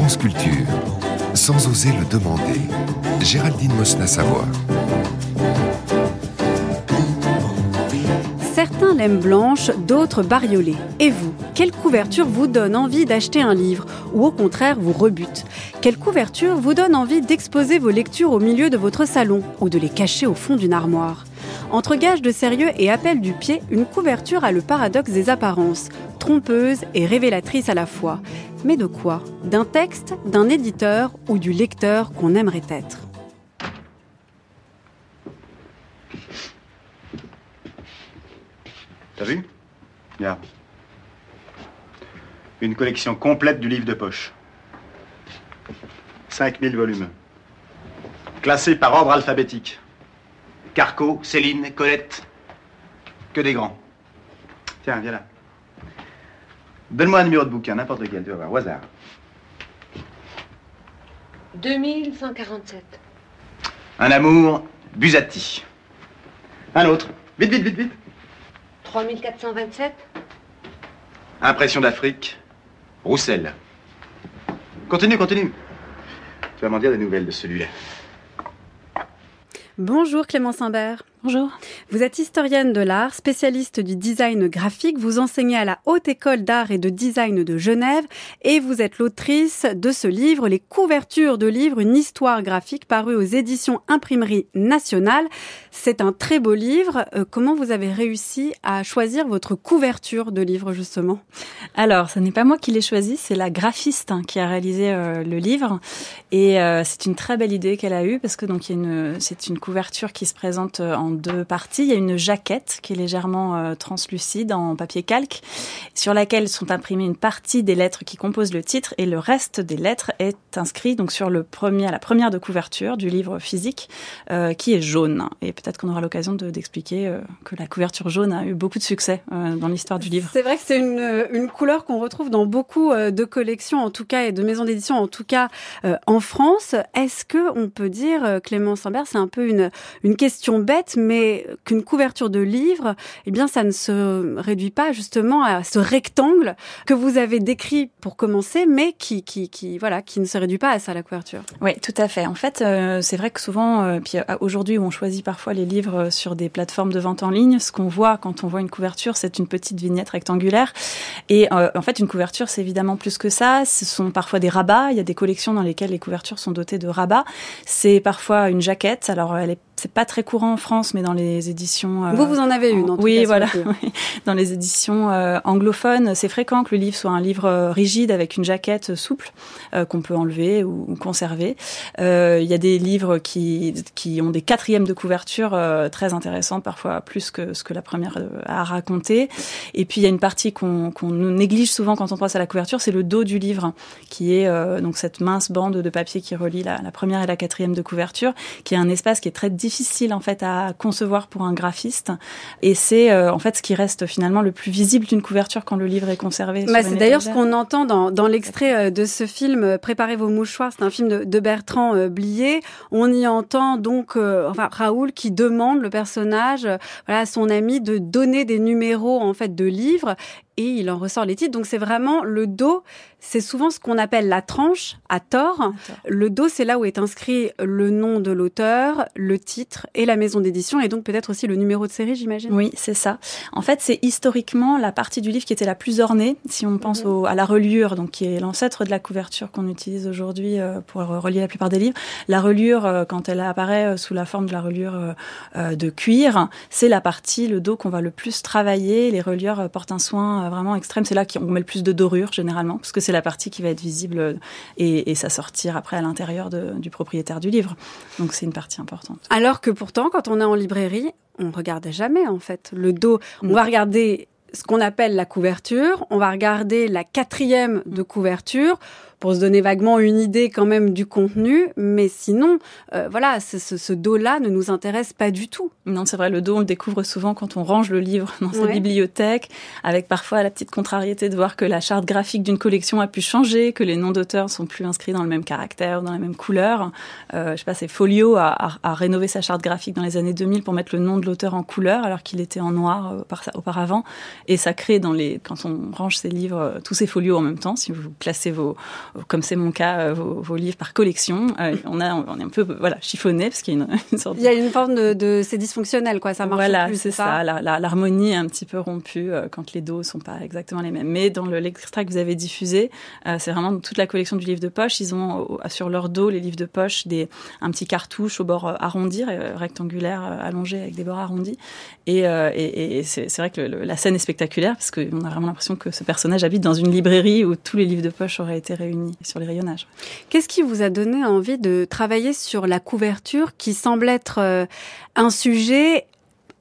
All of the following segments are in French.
France sans oser le demander, Géraldine Mosna-Savoie. Certains l'aiment blanche, d'autres bariolée. Et vous, quelle couverture vous donne envie d'acheter un livre ou au contraire vous rebute? Quelle couverture vous donne envie d'exposer vos lectures au milieu de votre salon ou de les cacher au fond d'une armoire? Entre gage de sérieux et appel du pied, une couverture a le paradoxe des apparences, trompeuse et révélatrice à la fois. Mais de quoi? D'un texte, d'un éditeur ou du lecteur qu'on aimerait être? T'as vu? Bien. Une collection complète du livre de poche. 5000 volumes. Classés par ordre alphabétique. Carco, Céline, Colette. Que des grands. Tiens, viens là. Donne-moi un numéro de bouquin, n'importe lequel, tu vas voir, au hasard. 2147. Un amour, Busati. Un autre. Vite, vite, vite, vite. 3427. Impression d'Afrique, Roussel. Continue, continue. Tu vas m'en dire des nouvelles de celui-là. Bonjour Clément Imbert. Bonjour. Vous êtes historienne de l'art, spécialiste du design graphique. Vous enseignez à la Haute École d'Art et de Design de Genève et vous êtes l'autrice de ce livre, Les couvertures de livres, une histoire graphique paru aux éditions Imprimerie Nationale. C'est un très beau livre. Euh, comment vous avez réussi à choisir votre couverture de livre justement? Alors, ce n'est pas moi qui l'ai choisi, c'est la graphiste hein, qui a réalisé euh, le livre et euh, c'est une très belle idée qu'elle a eue parce que donc c'est une couverture qui se présente en deux parties. Il y a une jaquette qui est légèrement euh, translucide en papier calque, sur laquelle sont imprimées une partie des lettres qui composent le titre et le reste des lettres est inscrit donc sur le premier, la première de couverture du livre physique euh, qui est jaune. Et peut-être qu'on aura l'occasion d'expliquer euh, que la couverture jaune a eu beaucoup de succès dans l'histoire du livre. C'est vrai que c'est une, une, couleur qu'on retrouve dans beaucoup de collections en tout cas et de maisons d'édition en tout cas en France. Est-ce que on peut dire, Clément Sambert, c'est un peu une, une question bête, mais qu'une couverture de livre, eh bien, ça ne se réduit pas justement à ce rectangle que vous avez décrit pour commencer, mais qui, qui, voilà, qui ne se réduit pas à ça la couverture. Oui, tout à fait. En fait, euh, c'est vrai que souvent, euh, puis euh, aujourd'hui, on choisit parfois les livres sur des plateformes de vente en ligne. Ce qu'on voit quand on voit une couverture, c'est une petite vignette rectangulaire. Et en fait, une couverture, c'est évidemment plus que ça. Ce sont parfois des rabats. Il y a des collections dans lesquelles les couvertures sont dotées de rabats. C'est parfois une jaquette. Alors, elle est c'est pas très courant en France, mais dans les éditions. Euh, vous, vous en avez une, en tout Oui, voilà. dans les éditions euh, anglophones, c'est fréquent que le livre soit un livre euh, rigide avec une jaquette souple qu'on peut enlever ou, conserver. Il y a des livres qui, qui ont des quatrièmes de couverture très intéressantes, parfois plus que ce que la première a raconté. Et puis il y a une partie qu'on qu'on néglige souvent quand on pense à la couverture, c'est le dos du livre, qui est donc cette mince bande de papier qui relie la, la, première et la quatrième de couverture, qui est un espace qui est très difficile difficile en fait à concevoir pour un graphiste et c'est euh, en fait ce qui reste finalement le plus visible d'une couverture quand le livre est conservé. Bah, c'est d'ailleurs ce qu'on entend dans, dans l'extrait euh, de ce film euh, Préparez vos mouchoirs, c'est un film de, de Bertrand Blier. On y entend donc enfin Raoul qui demande le personnage voilà à son ami de donner des numéros en fait de livres et il en ressort les titres. Donc c'est vraiment le dos, c'est souvent ce qu'on appelle la tranche à tort. Le dos, c'est là où est inscrit le nom de l'auteur, le titre et la maison d'édition et donc peut-être aussi le numéro de série, j'imagine. Oui, c'est ça. En fait, c'est historiquement la partie du livre qui était la plus ornée, si on pense mhm. à la reliure, donc qui est l'ancêtre de la couverture qu'on utilise aujourd'hui euh, pour relier la plupart des livres. La reliure, euh, quand elle apparaît euh, sous la forme de la reliure de cuir, c'est la partie, le dos qu'on va le plus travailler. Les reliures portent un soin vraiment extrême. C'est là qu'on met le plus de dorure généralement, parce que c'est la partie qui va être visible et, et ça sortir après à l'intérieur du propriétaire du livre. Donc c'est une partie importante. Alors que pourtant, quand on est en librairie, on regarde jamais en fait le dos. On va regarder ce qu'on appelle la couverture, on va regarder la quatrième de couverture pour se donner vaguement une idée quand même du contenu. Mais sinon, euh, voilà, ce, ce, dos-là ne nous intéresse pas du tout. Non, c'est vrai, le dos, on le découvre souvent quand on range le livre dans sa bibliothèque, avec parfois la petite contrariété de voir que la charte graphique d'une collection a pu changer, que les noms d'auteurs sont plus inscrits dans le même caractère, dans la même couleur. Euh, je sais pas, c'est Folio a, a, rénové sa charte graphique dans les années 2000 pour mettre le nom de l'auteur en couleur, alors qu'il était en noir euh, auparavant. Et ça crée dans les, quand on range ses livres, euh, tous ces folios en même temps, si vous classez vos, comme c'est mon cas, vos, livres par collection. on a, on est un peu, voilà, chiffonné parce qu'il y a une, une sorte. Il y a une forme de, de c'est dysfonctionnel, quoi. Ça marche voilà, plus. c'est ça. L'harmonie est un petit peu rompue quand les dos sont pas exactement les mêmes. Mais dans l'extrait que vous avez diffusé, c'est vraiment toute la collection du livre de poche. Ils ont sur leur dos les livres de poche des un petit cartouche au bord arrondi, rectangulaire, allongé avec des bords arrondis. Et, et, c'est vrai que la scène est spectaculaire parce qu'on a vraiment l'impression que ce personnage habite dans une librairie où tous les livres de poche auraient été réunis sur les rayonnages. Qu'est-ce qui vous a donné envie de travailler sur la couverture qui semble être euh, un sujet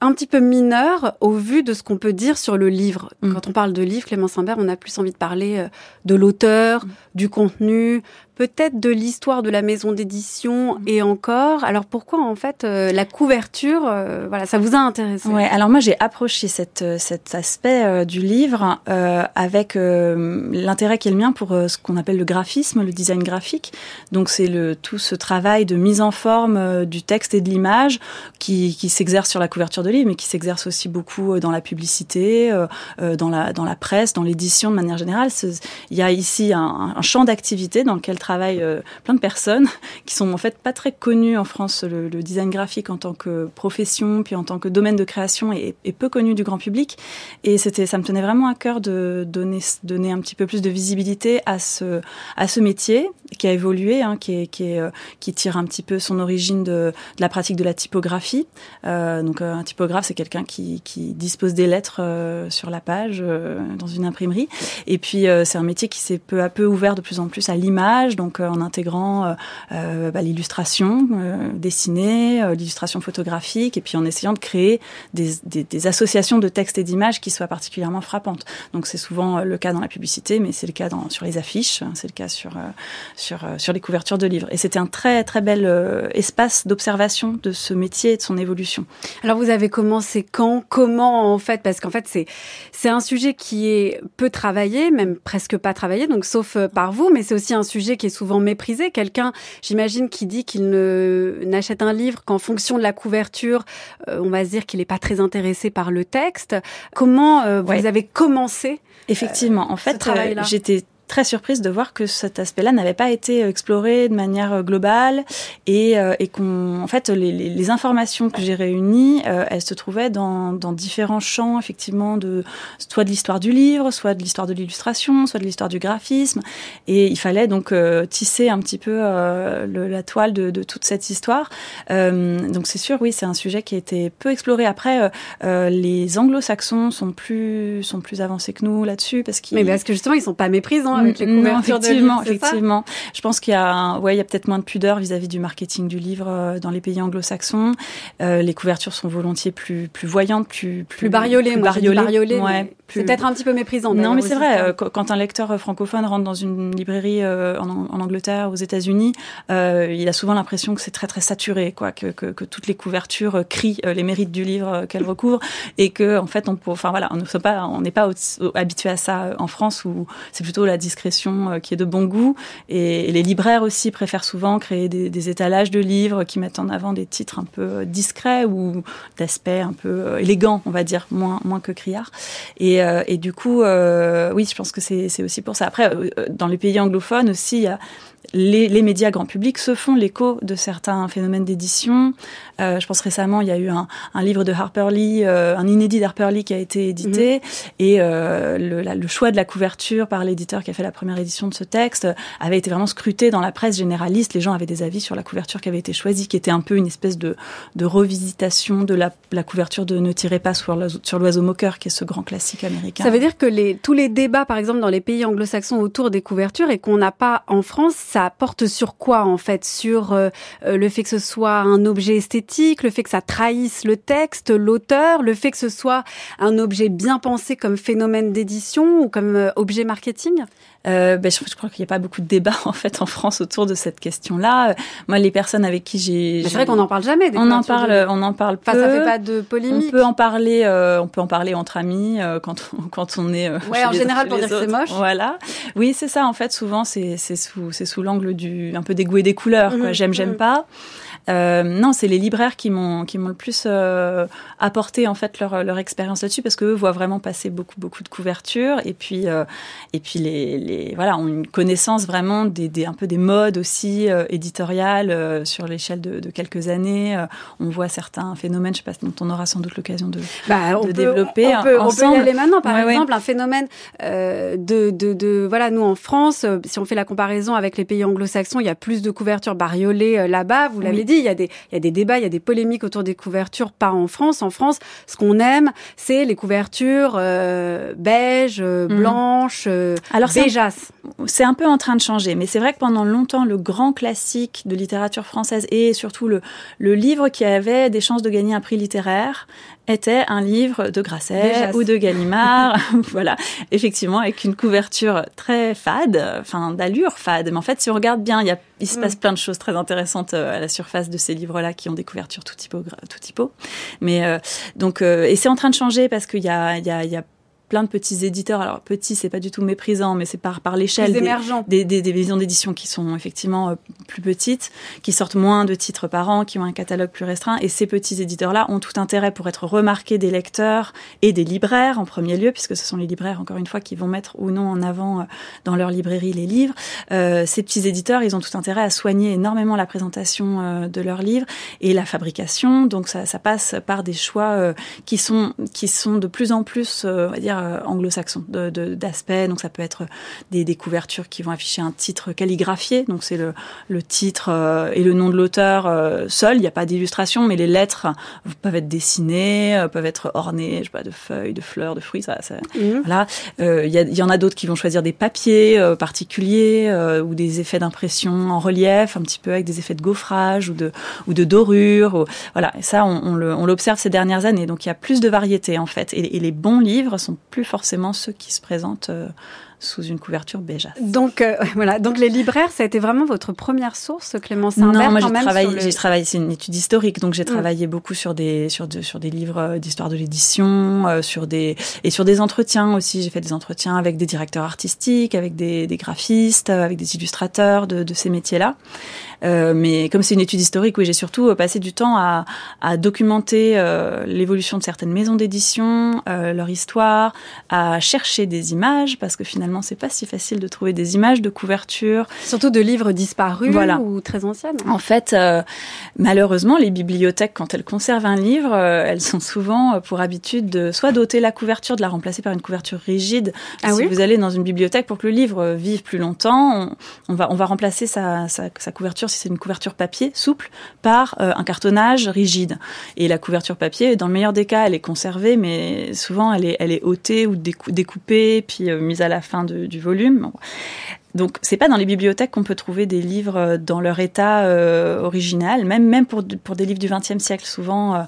un petit peu mineur au vu de ce qu'on peut dire sur le livre? Mm. Quand on parle de livre, Clément Simbert, on a plus envie de parler euh, de l'auteur, mm. du contenu, peut-être de l'histoire de la maison d'édition mm. et encore. Alors pourquoi en fait euh, la couverture, euh, voilà, ça vous a intéressé? Ouais. Alors moi j'ai approché cette, euh, cet aspect du livre avec l'intérêt qui est le mien pour ce qu'on appelle le graphisme, le design graphique. Donc c'est le tout ce travail de mise en forme du texte et de l'image qui, qui s'exerce sur la couverture de livre, mais qui s'exerce aussi beaucoup dans la publicité, dans la dans la presse, dans l'édition de manière générale. Il y a ici un, un champ d'activité dans lequel travaille euh, plein de personnes qui sont en fait pas très connues en France. Le, design graphique en tant que profession, puis en tant que domaine de création est, peu connu du grand public. Et c'était, ça me tenait vraiment à cœur de donner, donner un petit peu plus de visibilité à ce, à ce métier qui a évolué, hein, qui, est, qui, est, euh, qui tire un petit peu son origine de, de la pratique de la typographie. Euh, donc un typographe, c'est quelqu'un qui, qui, dispose des lettres sur la page dans une imprimerie. Et puis c'est un métier qui s'est peu à peu ouvert de plus en plus à l'image, donc euh, en intégrant euh, euh, bah, l'illustration dessinée, l'illustration photographique, et puis en essayant de créer des, des, associations de textes et d'images qui soient particulièrement frappantes. Donc c'est souvent le cas dans la publicité, mais c'est le cas dans, sur les affiches, c'est le cas sur, sur, sur les couvertures de livres. Et c'était un très très bel espace d'observation de ce métier et de son évolution. Alors vous avez commencé quand Comment en fait? Parce qu'en fait c'est c'est un sujet qui est peu travaillé, même presque pas travaillé, donc sauf par vous, mais c'est aussi un sujet qui est souvent méprisé. Quelqu'un, j'imagine, qui dit qu'il ne n'achète un livre qu'en fonction de la couverture, euh, on va se dire qu'il n'est pas très intéressé par le texte. Comment euh, vous avez commencé Effectivement, en fait, euh, j'étais très surprise de voir que cet aspect-là n'avait pas été exploré de manière euh, globale et, euh, et qu'on, en fait, les, les, informations que j'ai réunies, euh, elles se trouvaient dans, dans, différents champs, effectivement, de soit de l'histoire du livre, soit de l'histoire de l'illustration, soit de l'histoire du graphisme, et il fallait donc tisser un petit peu le, la toile de, de, toute cette histoire. donc c'est sûr, oui, c'est un sujet qui a été peu exploré. Après, les Anglo-Saxons sont plus sont plus avancés que nous là-dessus parce qu'ils. Mais parce que justement, ils sont pas méprisants avec les non, effectivement, effectivement. Je pense qu'il y a, ouais, il y a peut-être moins de pudeur vis-à-vis du marketing du livre euh, dans les pays anglo-saxons. Euh, les couvertures sont volontiers plus plus voyantes, plus plus, plus bariolées. Plus bariolées. ouais, c'est peut-être un petit peu méprisant. Non, mais c'est vrai. Euh, quand un lecteur francophone rentre dans une librairie euh, en, en, Angleterre, aux États-Unis, il a souvent l'impression que c'est très très saturé, quoi, que, que, que toutes les couvertures crient les mérites du livre qu'elles recouvrent, et que en fait, on, enfin voilà, on ne pas, on n'est pas habitué à ça en France où c'est plutôt la discrétion euh, qui est de bon goût. Et, les libraires aussi préfèrent souvent créer des, étalages de livres qui mettent en avant des titres un peu euh, discrets ou d'aspect un peu euh, élégant, on va dire, moins, moins que criard. Et, et du coup, oui, je pense que c'est aussi pour ça. Après, dans les pays anglophones aussi, il y a les, les, médias grand public se font l'écho de certains phénomènes d'édition. Euh, je pense récemment, il y a eu un, un livre de Harper Lee, euh, un inédit d'Harper Lee qui a été édité, mhm. et euh, le, le, choix de la couverture par l'éditeur qui a fait la première édition de ce texte avait été vraiment scruté dans la presse généraliste. Les gens avaient des avis sur la couverture qui avait été choisie, qui était un peu une espèce de, de revisitation de la, la, couverture de Ne tirez pas sur l'oiseau moqueur, qui est ce grand classique américain. Ça veut dire que les, tous les débats, par exemple, dans les pays anglo-saxons autour des couvertures et qu'on n'a pas en France, ça porte sur quoi en fait? Sur euh, euh, le fait que ce soit un objet esthétique, le fait que ça trahisse le texte, l'auteur, le fait que ce soit un objet bien pensé comme phénomène d'édition ou comme euh, objet marketing? Euh, ben, je, je, crois qu'il n'y a pas beaucoup de débats en fait en France autour de cette question-là. Moi, les personnes avec qui j'ai, c'est vrai qu'on n'en parle jamais. Des on en parle, on en parle peu. Enfin, ça fait pas de polémique. On peut en parler, euh, on peut en parler entre amis euh, quand on, quand on est. Ouais, en général pour dire que c'est moche. Voilà. Oui, c'est ça. En fait, souvent c'est c'est sous c'est sous l'angle du un peu des goûts et des couleurs. quoi. Mhm, j'aime, j'aime mhm. pas. Euh, non, c'est les libraires qui m'ont qui m'ont le plus euh, apporté en fait leur leur expérience là-dessus parce qu'eux voient vraiment passer beaucoup beaucoup de couvertures et puis euh, et puis les, les voilà ont une connaissance vraiment des, des un peu des modes aussi euh, éditoriales euh, sur l'échelle de, de, quelques années. on voit certains phénomènes, je sais pas dont on aura sans doute l'occasion de, bah, de peut, développer. On peut, ensemble. on peut y aller maintenant. Par ouais, exemple, ouais. un phénomène de, de, de voilà nous en France, si on fait la comparaison avec les pays anglo-saxons, il y a plus de couvertures bariolées là-bas. Vous l'avez Oui. dit, il y a des il y a des débats, il y a des polémiques autour des couvertures, pas en France. En France, ce qu'on aime, c'est les couvertures euh, beige, euh, Mhm. blanches, euh, Alors, c'est un- un peu en train de changer, mais c'est vrai que pendant longtemps, le grand classique de littérature française et surtout le, le livre qui avait des chances de gagner un prix littéraire était un livre de Grasset ou de Gallimard, voilà, effectivement avec une couverture très fade, enfin d'allure fade. Mais en fait, si on regarde bien, il, y a, il se Mm. passe plein de choses très intéressantes euh, à la surface de ces livres-là qui ont des couvertures tout typo, tout typo. Mais euh, donc, euh, et c'est en train de changer parce qu'il y a, il y a, il y a plein de petits éditeurs. Alors petit, c'est pas du tout méprisant, mais c'est par par l'échelle des, émergents. des, des, des maisons d'édition qui sont effectivement euh, plus petites, qui sortent moins de titres par an, qui ont un catalogue plus restreint. Et ces petits éditeurs-là ont tout intérêt pour être remarqués des lecteurs et des libraires en premier lieu, puisque ce sont les libraires, encore une fois, qui vont mettre ou non en avant euh, dans leur librairie les livres. Euh, ces petits éditeurs, ils ont tout intérêt à soigner énormément la présentation euh, de leurs livres et la fabrication. Donc ça, ça passe par des choix euh, qui sont qui sont de plus en plus, euh, on va dire, euh, de- d'aspect. Donc ça peut être des, des couvertures qui vont afficher un titre calligraphié. Donc c'est le, le titre euh, et le nom de l'auteur euh, seul. Il n'y a pas d'illustration, mais les lettres peuvent être dessinées, peuvent être ornées, je sais pas, de feuilles, de fleurs, de fruits. Ça, ça, Mhm. voilà. Euh, Il y, en a d'autres qui vont choisir des papiers particuliers ou des effets d'impression en relief, un petit peu avec des effets de gaufrage ou de ou de dorure. ou- voilà. Et ça, on, on le- on l'observe ces dernières années. Donc il y a plus de variété en fait. Et, et les bons livres sont plus forcément ceux qui se présentent euh, sous une couverture beigeasse. Donc euh, voilà, donc les libraires, ça a été vraiment votre première source, Clémence Imbert, Non, moi j'ai travaillé, le- j'ai travaillé, c'est une étude historique, donc j'ai Mm. travaillé beaucoup sur des sur de, sur des livres euh, d'histoire de l'édition, euh, sur des et sur des entretiens aussi. J'ai fait des entretiens avec des directeurs artistiques, avec des, des graphistes, euh, avec des illustrateurs de, de ces métiers-là. Euh, mais comme c'est une étude historique, oui, j'ai surtout euh, passé du temps à, à documenter euh, l'évolution de certaines maisons d'édition, euh, leur histoire, à chercher des images, parce que finalement, c'est pas si facile de trouver des images de couverture surtout de livres disparus Voilà. ou très anciennes. en fait, euh, malheureusement, les bibliothèques, quand elles conservent un livre, elles sont souvent pour habitude de soit d'ôter la couverture, de la remplacer par une couverture rigide. Ah si oui vous allez dans une bibliothèque pour que le livre vive plus longtemps, on, on va on va remplacer sa, sa, sa couverture si c'est une couverture papier souple par euh, un cartonnage rigide. Et la couverture papier, dans le meilleur des cas, elle est conservée, mais souvent elle est elle est ôtée ou décou- découpée puis euh, mise à la fin du volume. Donc c'est pas dans les bibliothèques qu'on peut trouver des livres euh, dans leur état euh, original, même même pour pour des livres du XXe siècle. Souvent euh,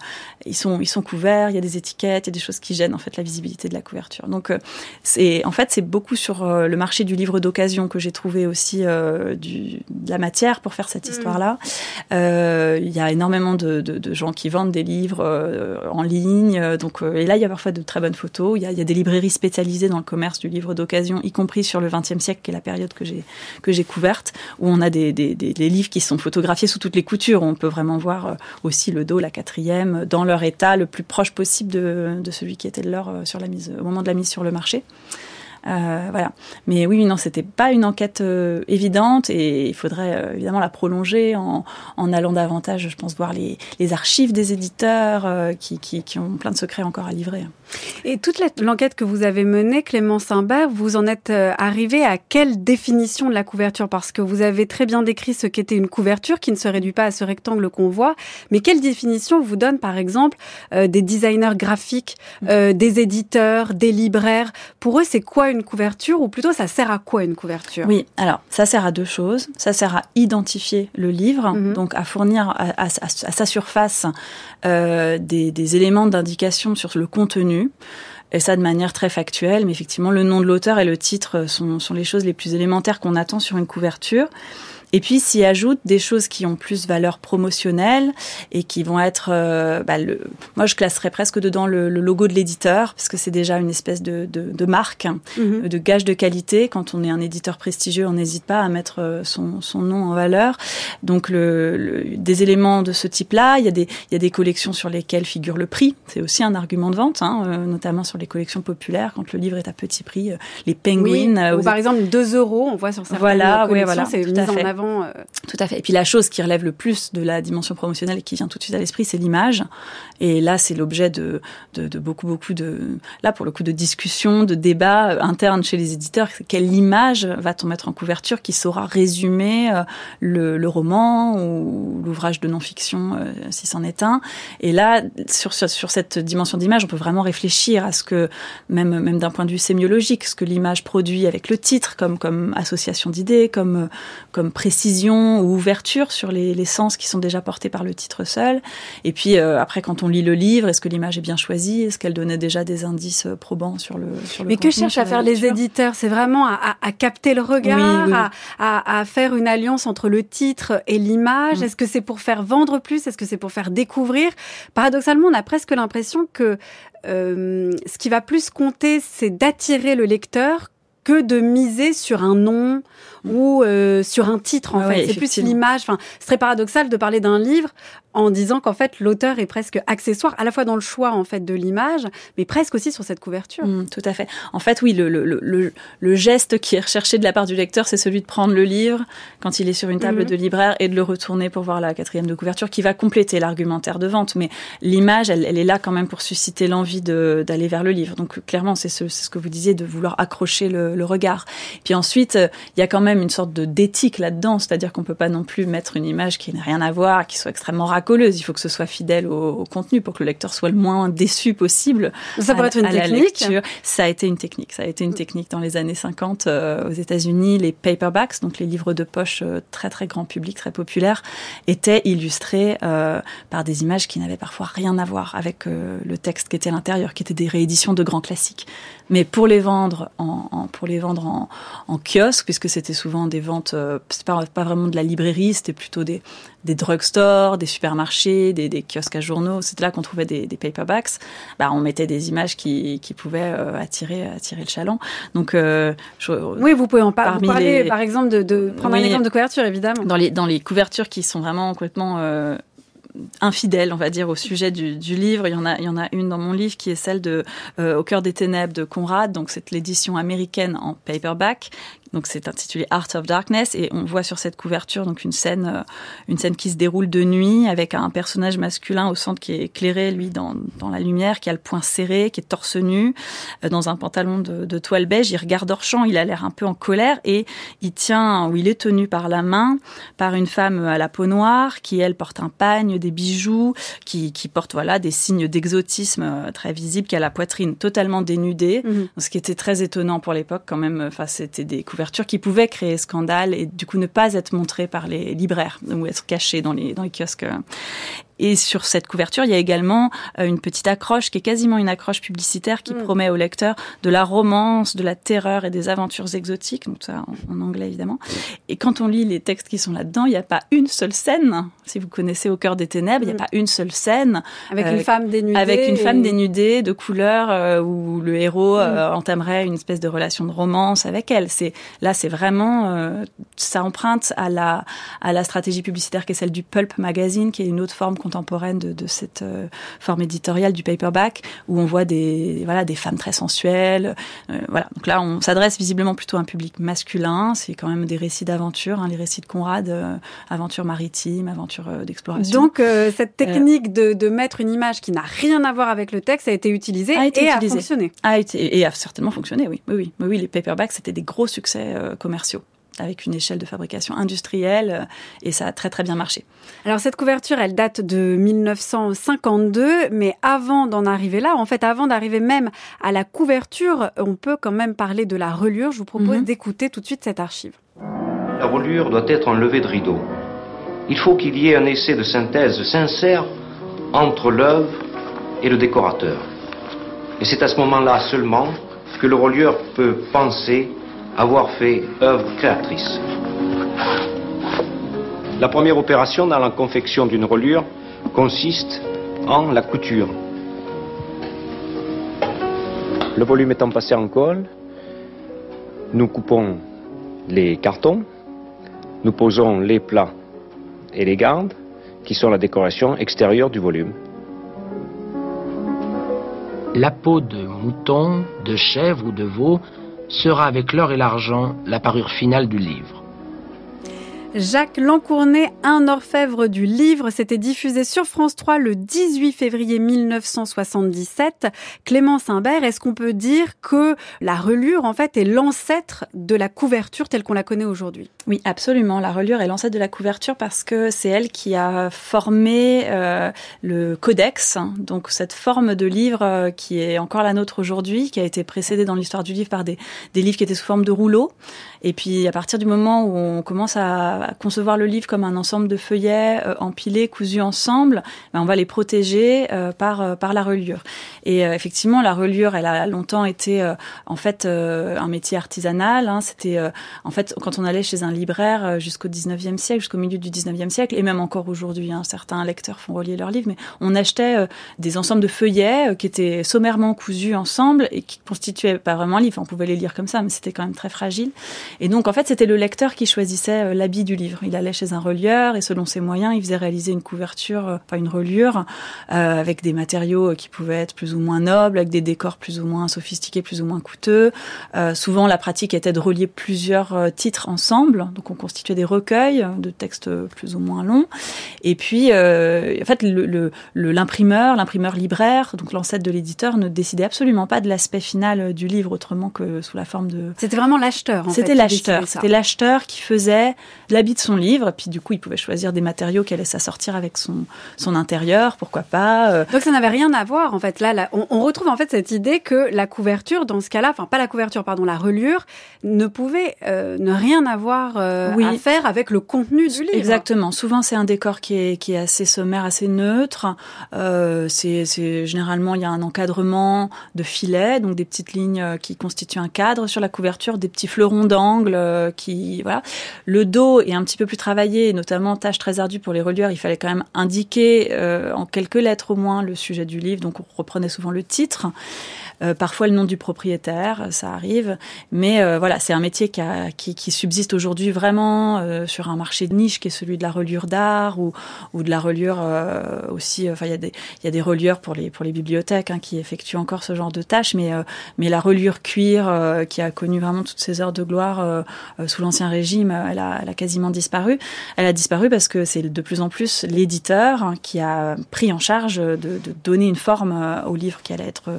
ils sont ils sont couverts, il y a des étiquettes, il y a des choses qui gênent en fait la visibilité de la couverture. Donc euh, c'est en fait c'est beaucoup sur le marché du livre d'occasion que j'ai trouvé aussi du, de la matière pour faire cette Mm. histoire-là. Il y a énormément de, de, de gens qui vendent des livres en ligne, donc et là il y a parfois de très bonnes photos. Il y a, il y a des librairies spécialisées dans le commerce du livre d'occasion, y compris sur le XXe siècle, qui est la période que j'ai que j'ai couverte, où on a des, des livres qui sont photographiés sous toutes les coutures. On peut vraiment voir euh, aussi le dos, la quatrième, dans leur état le plus proche possible de, de celui qui était le leur euh, sur la mise au moment de la mise sur le marché. Euh, voilà. Mais oui, non, c'était pas une enquête euh, évidente et il faudrait euh, évidemment la prolonger en, en allant davantage, je pense, voir les, les archives des éditeurs qui, qui, qui ont plein de secrets encore à livrer. Et toute l'enquête que vous avez menée, Clémence Imbert, vous en êtes arrivé à quelle définition de la couverture? Parce que vous avez très bien décrit ce qu'était une couverture qui ne se réduit pas à ce rectangle qu'on voit. Mais quelle définition vous donne, par exemple, euh, des designers graphiques, euh, des éditeurs, des libraires? Pour eux, c'est quoi une couverture Ou plutôt, ça sert à quoi une couverture? Oui, alors ça sert à deux choses. Ça sert à identifier le livre, Mhm. donc à fournir à, à- à- à sa surface euh, des, des éléments d'indication sur le contenu. Et ça de manière très factuelle, mais effectivement le nom de l'auteur et le titre sont, sont les choses les plus élémentaires qu'on attend sur une couverture. Et puis s'y ajoutent des choses qui ont plus valeur promotionnelle et qui vont être, euh, bah, le, moi je classerais presque dedans le, le logo de l'éditeur parce que c'est déjà une espèce de, de, de marque, Mhm. de gage de qualité. Quand on est un éditeur prestigieux, on n'hésite pas à mettre euh, son, son nom en valeur. Donc le, le- des éléments de ce type-là, il y a des il y a des collections sur lesquelles figure le prix. C'est aussi un argument de vente, hein, euh, notamment sur les collections populaires quand le livre est à petit prix. euh, les penguins. Oui, ou par exemple 2 euros, on voit sur certaines Voilà, collections, ouais, voilà, c'est mis en avant. Euh, Tout à fait. Et puis la chose qui relève le plus de la dimension promotionnelle et qui vient tout de suite à l'esprit, c'est l'image. Et là, c'est l'objet de, beaucoup, beaucoup de, là pour le coup, de discussions, de débats euh, internes chez les éditeurs. Quelle image va-t-on mettre en couverture qui saura résumer euh, le, roman ou l'ouvrage de non-fiction, si c'en est un. Et là, sur, sur, cette dimension d'image, on peut vraiment réfléchir à ce que, même, même d'un point de vue sémiologique, ce que l'image produit avec le titre, comme, comme association d'idées, comme, comme précision ou ouverture sur les, les sens qui sont déjà portés par le titre seul. Et puis euh, après, quand on lit le livre, est-ce que l'image est bien choisie? Est-ce qu'elle donnait déjà des indices euh, probants sur le sur le Mais que cherchent à faire les éditeurs? C'est vraiment à, à- à capter le regard, Oui, oui, oui. À, à- à faire une alliance entre le titre et l'image. Mm. Est-ce que c'est pour faire vendre plus? Est-ce que c'est pour faire découvrir? Paradoxalement, on a presque l'impression que euh, ce qui va plus compter, c'est d'attirer le lecteur que de miser sur un nom ou euh, sur un titre en Ah fait. ouais, c'est plus l'image. Enfin, c'est très paradoxal de parler d'un livre en disant qu'en fait l'auteur est presque accessoire à la fois dans le choix en fait de l'image, mais presque aussi sur cette couverture. Mm, tout à fait. En fait, oui, le, le, le, le, geste qui est recherché de la part du lecteur, c'est celui de prendre le livre quand il est sur une table Mhm. de libraire et de le retourner pour voir la quatrième de couverture qui va compléter l'argumentaire de vente. Mais l'image, elle, elle est là quand même pour susciter l'envie d'aller vers le livre. Donc clairement, c'est ce, ce que vous disiez, de vouloir accrocher le, le regard. Puis ensuite, il y a quand même une sorte de d'éthique là-dedans, c'est-à-dire qu'on peut pas non plus mettre une image qui n'a rien à voir, qui soit extrêmement Il faut que ce soit fidèle au, au contenu pour que le lecteur soit le moins déçu possible Ça pourrait à- être une technique. Ça a été une technique. Ça a été une technique dans les années 50 euh, aux États-Unis. Les paperbacks, donc les livres de poche euh, très très grand public, très populaires, étaient illustrés euh, par des images qui n'avaient parfois rien à voir avec le texte qui était à l'intérieur, qui étaient des rééditions de grands classiques. Mais pour les vendre en, en- pour les vendre en, en kiosque, puisque c'était souvent des ventes, euh, c'est pas, pas vraiment de la librairie, c'était plutôt des, des drugstores, des supermarchés, des, des kiosques à journaux. C'était là qu'on trouvait des, des paperbacks. Bah, on mettait des images qui, qui pouvaient euh, attirer, attirer le chaland. Donc, euh, je- Oui, vous pouvez en par- vous parler, les- par exemple, de, de prendre un exemple de couverture, évidemment. dans les dans les couvertures qui sont vraiment complètement euh, infidèles, on va dire, au sujet du, du livre. Il y en a, il y en a une dans mon livre qui est celle de euh, Au cœur des ténèbres de Conrad. Donc c'est l'édition américaine en paperback. Donc c'est intitulé Art of Darkness et on voit sur cette couverture donc une scène, euh, une scène qui se déroule de nuit avec un personnage masculin au centre qui est éclairé lui dans, dans la lumière, qui a le poing serré, qui est torse nu, euh, dans un pantalon de, de toile beige. Il regarde hors champ, il a l'air un peu en colère et il tient ou il est tenu par la main par une femme à la peau noire qui elle porte un pagne, des bijoux, qui, qui porte voilà des signes d'exotisme euh, très visibles, qui a la poitrine totalement dénudée, Mhm. ce qui était très étonnant pour l'époque quand même. Enfin, c'était des couvertures qui pouvaient créer scandale et du coup ne pas être montrées par les libraires ou être cachées dans les dans les kiosques. Et sur cette couverture, il y a également euh, une petite accroche qui est quasiment une accroche publicitaire qui Mm. promet au lecteur de la romance, de la terreur et des aventures exotiques, donc ça en, en anglais évidemment. Et quand on lit les textes qui sont là-dedans, il n'y a pas une seule scène. Si vous connaissez Au cœur des ténèbres, il n'y a Mm. pas une seule scène Avec Euh, une femme dénudée. avec une femme dénudée de couleur euh, où le héros euh, Mm. entamerait une espèce de relation de romance avec elle. C'est là, c'est vraiment ça emprunte à la à la stratégie publicitaire qui est celle du pulp magazine, qui est une autre forme contemporaine de, de cette euh, forme éditoriale du paperback, où on voit des voilà des femmes très sensuelles. Euh, voilà. Donc là, on s'adresse visiblement plutôt à un public masculin. C'est quand même des récits d'aventure, hein, les récits de Conrad, euh, aventures maritimes, aventures euh, d'exploration. Donc, cette technique de, de mettre une image qui n'a rien à voir avec le texte a été utilisée A été et utilisée. a fonctionné. a été et a certainement fonctionné, oui. Oui, oui, oui, oui les paperbacks, c'était des gros succès commerciaux avec une échelle de fabrication industrielle euh, et ça a très très bien marché. Alors, cette couverture, elle date de 1952, mais avant d'en arriver là, en fait, avant d'arriver même à la couverture, on peut quand même parler de la relure. Je vous propose Mhm. d'écouter tout de suite cette archive. La reliure doit être un lever de rideau. Il faut qu'il y ait un essai de synthèse sincère entre l'œuvre et le décorateur. Et c'est à ce moment-là seulement que le relieur peut penser avoir fait œuvre créatrice. La première opération dans la confection d'une reliure consiste en la couture. Le volume étant passé en colle, nous coupons les cartons, nous posons les plats et les gardes, qui sont la décoration extérieure du volume. La peau de mouton, de chèvre ou de veau sera avec l'or et l'argent la parure finale du livre. Jacques Lancournet, un orfèvre du livre, s'était diffusé sur France 3 le 18 février 1977. Clément Simbert, est-ce qu'on peut dire que la relure, en fait, est l'ancêtre de la couverture telle qu'on la connaît aujourd'hui? Oui, absolument. La relure est l'ancêtre de la couverture parce que c'est elle qui a formé euh, le codex, donc cette forme de livre euh, qui est encore la nôtre aujourd'hui, qui a été précédée dans l'histoire du livre par des, des livres qui étaient sous forme de rouleaux. Et puis, à partir du moment où on commence à concevoir le livre comme un ensemble de feuillets euh, empilés, cousus ensemble, ben on va les protéger euh, par euh, par la reliure. Et effectivement, la reliure, elle a longtemps été en fait un métier artisanal. Hein. C'était en fait quand on allait chez un libraire jusqu'au 19e siècle, jusqu'au milieu du 19e siècle, et même encore aujourd'hui, hein, certains lecteurs font relier leurs livres, mais on achetait des ensembles de feuillets qui étaient sommairement cousus ensemble et qui constituaient pas vraiment un livre. On pouvait les lire comme ça, mais c'était quand même très fragile. Et donc en fait, c'était le lecteur qui choisissait l'habit du livre. Il allait chez un relieur et selon ses moyens, il faisait réaliser une couverture, euh, enfin une reliure, euh, avec des matériaux qui pouvaient être plus ou moins nobles, avec des décors plus ou moins sophistiqués, plus ou moins coûteux. Euh, souvent, la pratique était de relier plusieurs euh, titres ensemble, donc on constituait des recueils de textes plus ou moins longs. Et puis, euh, en fait, l'imprimeur, le, l'imprimeur, l'imprimeur libraire, donc l'ancêtre de l'éditeur, ne décidait absolument pas de l'aspect final du livre autrement que sous la forme de. C'était vraiment l'acheteur. C'était l'acheteur. C'était l'acheteur qui faisait l'habit de son livre. Puis du coup, il pouvait choisir des matériaux qui allaient s'assortir avec son, son intérieur, pourquoi pas. Euh. Donc ça n'avait rien à voir en fait. Là, on, on, retrouve en fait cette idée que la couverture, dans ce cas-là, enfin pas la couverture, pardon, la relure, ne pouvait euh, ne rien avoir euh, à faire avec le contenu du livre. Exactement. Souvent, c'est un décor qui est, qui est assez sommaire, assez neutre. Euh, c'est généralement il y a un encadrement de filets, donc des petites lignes qui constituent un cadre sur la couverture, des petits fleurons d'angle qui voilà. Le dos est un petit peu plus travaillé, notamment tâche très ardue pour les relieurs. Il fallait quand même indiquer euh, en quelques lettres au moins le sujet du livre, donc on reprenait souvent le titre. Euh, parfois le nom du propriétaire, ça arrive. Mais euh, voilà, c'est un métier qui, a, qui, subsiste aujourd'hui vraiment euh, sur un marché de niche qui est celui de la reliure d'art ou, ou de la reliure aussi. Enfin, il y a des il y a des relieurs pour les pour les bibliothèques hein, qui effectuent encore ce genre de tâches, mais mais la reliure cuir qui a connu vraiment toutes ses heures de gloire sous l'ancien régime, elle a, elle a quasiment disparu. Elle a disparu parce que c'est de plus en plus l'éditeur hein, qui a pris en charge de, de donner une forme au livre qui allait être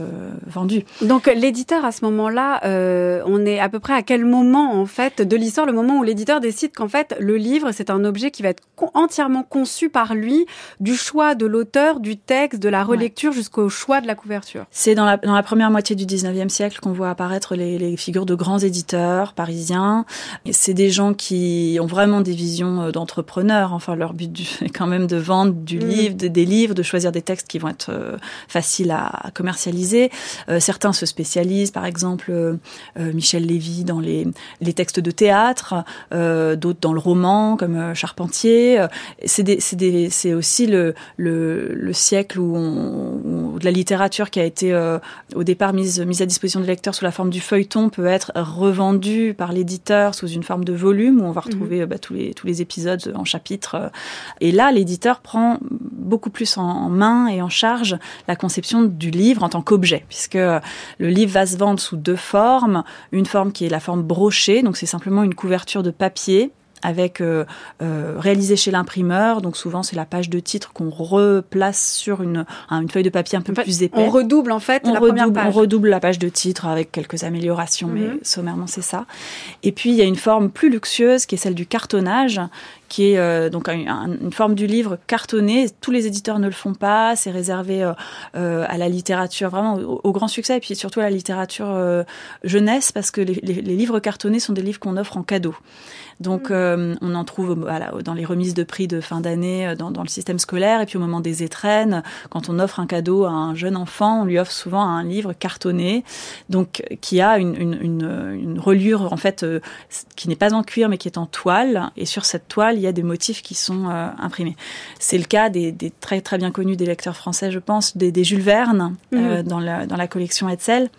vendu donc l'éditeur à ce moment-là, euh, on est à peu près à quel moment en fait de l'histoire, le moment où l'éditeur décide qu'en fait le livre c'est un objet qui va être entièrement conçu par lui, du choix de l'auteur, du texte, de la relecture jusqu'au choix de la couverture? C'est dans la, dans la première moitié du 19e siècle qu'on voit apparaître les, les, figures de grands éditeurs parisiens. C'est des gens qui ont vraiment des visions euh, d'entrepreneurs. Enfin, leur but est quand même de vendre du mm. livre, des livres, de choisir des textes qui vont être euh, faciles à, commercialiser. Euh, certains se spécialisent, par exemple Michel Lévy dans les, les textes de théâtre, d'autres dans le roman comme Charpentier. C'est aussi le, le, le, siècle où, on, où de la littérature qui a été au départ mise, mise à disposition des lecteurs sous la forme du feuilleton peut être revendue par l'éditeur sous une forme de volume où on va mhm. retrouver bah, tous, les, tous les épisodes en chapitres. Et là, l'éditeur prend beaucoup plus en main et en charge la conception du livre en tant qu'objet, puisque le livre va se vendre sous deux formes. Une forme qui est la forme brochée, donc c'est simplement une couverture de papier avec euh, euh, réalisé chez l'imprimeur. Donc souvent c'est la page de titre qu'on replace sur une, une feuille de papier un peu plus épais. On redouble en fait on la redouble, première page. On redouble la page de titre avec quelques améliorations, mais mhm. sommairement c'est ça. Et puis il y a une forme plus luxueuse qui est celle du cartonnage, qui est euh, donc une forme du livre cartonné. Tous les éditeurs ne le font pas. C'est réservé euh, euh, à la littérature, vraiment au, grand succès, et puis surtout à la littérature jeunesse, parce que les, les, les, livres cartonnés sont des livres qu'on offre en cadeau. Donc, euh, on en trouve voilà, dans les remises de prix de fin d'année dans, dans, le système scolaire et puis au moment des étrennes, quand on offre un cadeau à un jeune enfant, on lui offre souvent un livre cartonné, donc qui a une, une, une, une reliure en fait qui n'est pas en cuir mais qui est en toile et sur cette toile il y a des motifs qui sont imprimés. C'est le cas des, des, très très bien connus des lecteurs français, je pense, des, des Jules Verne mmh. dans, la, dans la collection Hetzel.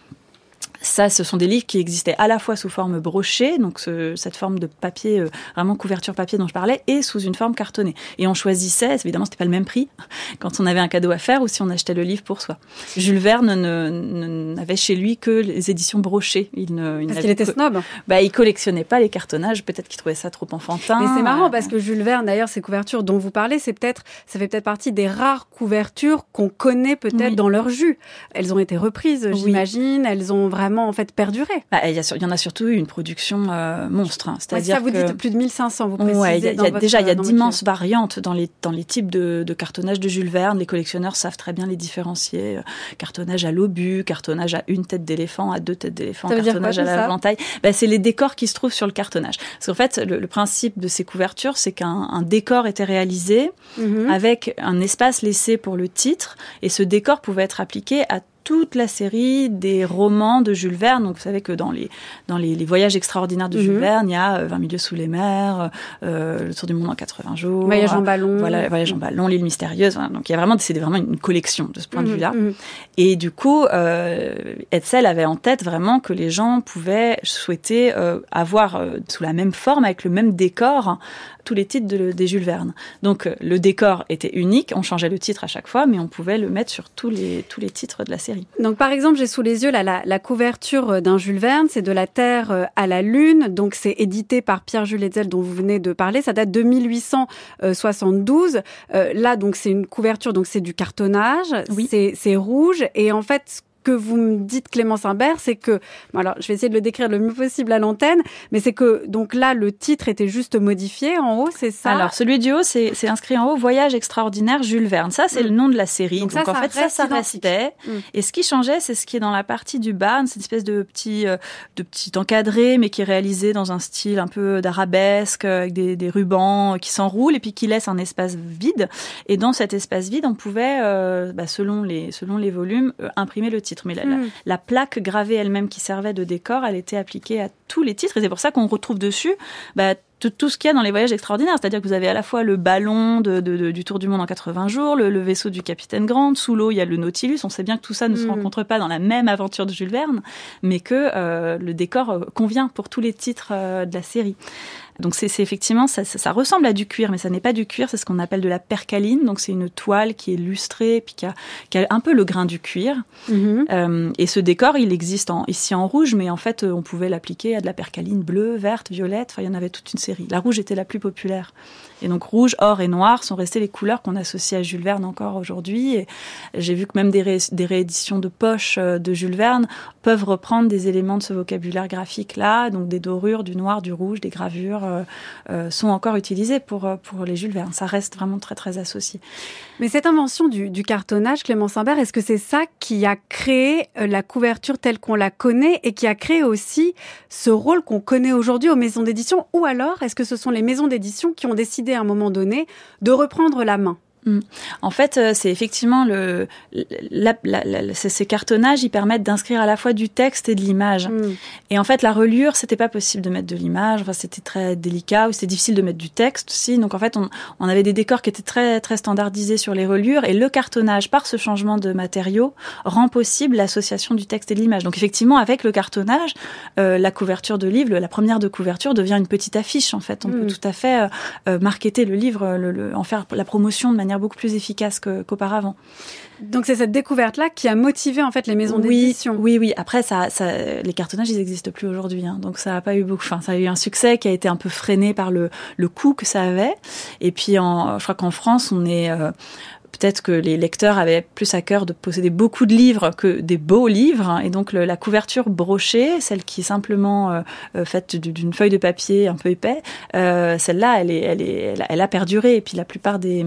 Ça, ce sont des livres qui existaient à la fois sous forme brochée, donc ce, cette forme de papier, euh, vraiment couverture papier dont je parlais, et sous une forme cartonnée. Et on choisissait, évidemment, c'était pas le même prix quand on avait un cadeau à faire ou si on achetait le livre pour soi. Jules Verne n'avait chez lui que les éditions brochées. Il ne, il parce qu'il était snob. Bah, il collectionnait pas les cartonnages. Peut-être qu'il trouvait ça trop enfantin. Mais c'est marrant parce que Jules Verne, d'ailleurs, ces couvertures dont vous parlez, c'est peut-être, ça fait peut-être partie des rares couvertures qu'on connaît peut-être dans leur jus. Elles ont été reprises, j'imagine. Elles ont vraiment en fait perduré. Bah, il, y a, y, en a surtout eu une production euh, monstre. Hein. C'est-à-dire ça, vous dites plus de 1500, vous précisez. Ouais, y a, y a, déjà, il y a d'immenses variantes dans les, dans les types de, de, cartonnage de Jules Verne. Les collectionneurs savent très bien les différencier. Euh, cartonnage à l'obus, cartonnage à une tête d'éléphant, à deux têtes d'éléphant, cartonnage à la ventaille. Bah, c'est les décors qui se trouvent sur le cartonnage. Parce qu'en fait, le, le, principe de ces couvertures, c'est qu'un décor était réalisé mm -hmm. avec un espace laissé pour le titre. Et ce décor pouvait être appliqué à toute la série des romans de Jules Verne. Donc, vous savez que dans les, dans les, les voyages extraordinaires de Jules -hmm. Verne, il y a 20 milieux sous les mers, euh, Le Tour du monde en 80 jours. Voyage en ballon. Voilà, Voyage en ballon, L'île mystérieuse. Voilà. Donc, il y a vraiment, c'est vraiment une collection de ce point de vue-là. Mm -hmm. Et du coup, euh, Hetzel avait en tête vraiment que les gens pouvaient souhaiter euh, avoir euh, sous la même forme, avec le même décor, tous les titres de, des Jules Verne. Donc, euh, le décor était unique. On changeait le titre à chaque fois, mais on pouvait le mettre sur tous les, tous les titres de la série. Donc, par exemple, j'ai sous les yeux là, la, la couverture d'un Jules Verne, c'est de la Terre à la Lune. Donc, c'est édité par Pierre-Jules Hetzel, dont vous venez de parler. Ça date de 1872. Euh, là, donc, c'est une couverture, donc c'est du cartonnage. Oui. C'est rouge. Et en fait, que vous me dites Clémence Imbert, c'est que, alors je vais essayer de le décrire le mieux possible à l'antenne, mais c'est que donc là le titre était juste modifié en haut, c'est ça? Alors celui du haut, c'est inscrit en haut Voyage extraordinaire Jules Verne. Ça c'est mmh. le nom de la série. Donc, donc ça, en ça fait ça ça restait. Mmh. Et ce qui changeait, c'est ce qui est dans la partie du bas, c'est une espèce de petit euh, de petit encadré, mais qui est réalisé dans un style un peu d'arabesque avec des, des rubans qui s'enroulent et puis qui laisse un espace vide. Et dans cet espace vide, on pouvait, euh, bah, selon les selon les volumes, euh, imprimer le titre mais la, mmh. la, la plaque gravée elle-même qui servait de décor, elle était appliquée à tous les titres, et c'est pour ça qu'on retrouve dessus bah, tout ce qu'il y a dans les voyages extraordinaires. C'est-à-dire que vous avez à la fois le ballon de, de, de, du Tour du Monde en 80 jours, le, le vaisseau du capitaine Grant, sous l'eau il y a le Nautilus. On sait bien que tout ça ne mmh. se rencontre pas dans la même aventure de Jules Verne, mais que euh, le décor euh, convient pour tous les titres euh, de la série. Donc c'est effectivement ça, ça, ça, ressemble à du cuir, mais ça n'est pas du cuir, c'est ce qu'on appelle de la percaline. Donc c'est une toile qui est lustrée puis qui a, qui a un peu le grain du cuir. Mm -hmm. euh, et ce décor, il existe en, ici en rouge, mais en fait on pouvait l'appliquer à de la percaline bleue, verte, violette. Enfin il y en avait toute une série. La rouge était la plus populaire. Et donc rouge, or et noir sont restés les couleurs qu'on associe à Jules Verne encore aujourd'hui. Et j'ai vu que même des, des rééditions de poche euh, de Jules Verne peuvent reprendre des éléments de ce vocabulaire graphique-là, donc des dorures, du noir, du rouge, des gravures euh, euh, sont encore utilisées pour, pour les Jules Verne. Ça reste vraiment très très associé. Mais cette invention du, du cartonnage, Clément Simbert, est-ce que c'est ça qui a créé la couverture telle qu'on la connaît et qui a créé aussi ce rôle qu'on connaît aujourd'hui aux maisons d'édition? Ou alors, est-ce que ce sont les maisons d'édition qui ont décidé à un moment donné de reprendre la main Mmh. En fait, euh, c'est effectivement le, la, la, la, ces cartonnages, ils permettent d'inscrire à la fois du texte et de l'image. Mmh. Et en fait, la relure, c'était pas possible de mettre de l'image. Enfin, c'était très délicat ou c'était difficile de mettre du texte aussi. Donc en fait, on, on, avait des décors qui étaient très très standardisés sur les relures et le cartonnage, par ce changement de matériaux, rend possible l'association du texte et de l'image. Donc effectivement, avec le cartonnage, euh, la couverture de livre, la première de couverture devient une petite affiche. En fait, on mmh. peut tout à fait euh, euh, marketer le livre, le, le, en faire la promotion de manière beaucoup plus efficace qu'auparavant. Donc c'est cette découverte-là qui a motivé en fait les maisons oui, d'édition. Oui, oui. Après, ça, ça, les cartonnages, ils n'existent plus aujourd'hui, hein. donc ça a pas eu beaucoup. Enfin, ça a eu un succès qui a été un peu freiné par le, le coût que ça avait. Et puis, en, je crois qu'en France, on est euh, peut-être que les lecteurs avaient plus à cœur de posséder beaucoup de livres que des beaux livres. Et donc la couverture brochée, celle qui est simplement faite d'une feuille de papier un peu épais, celle-là, elle, est, elle, est, elle, a, perduré. Et puis la plupart des...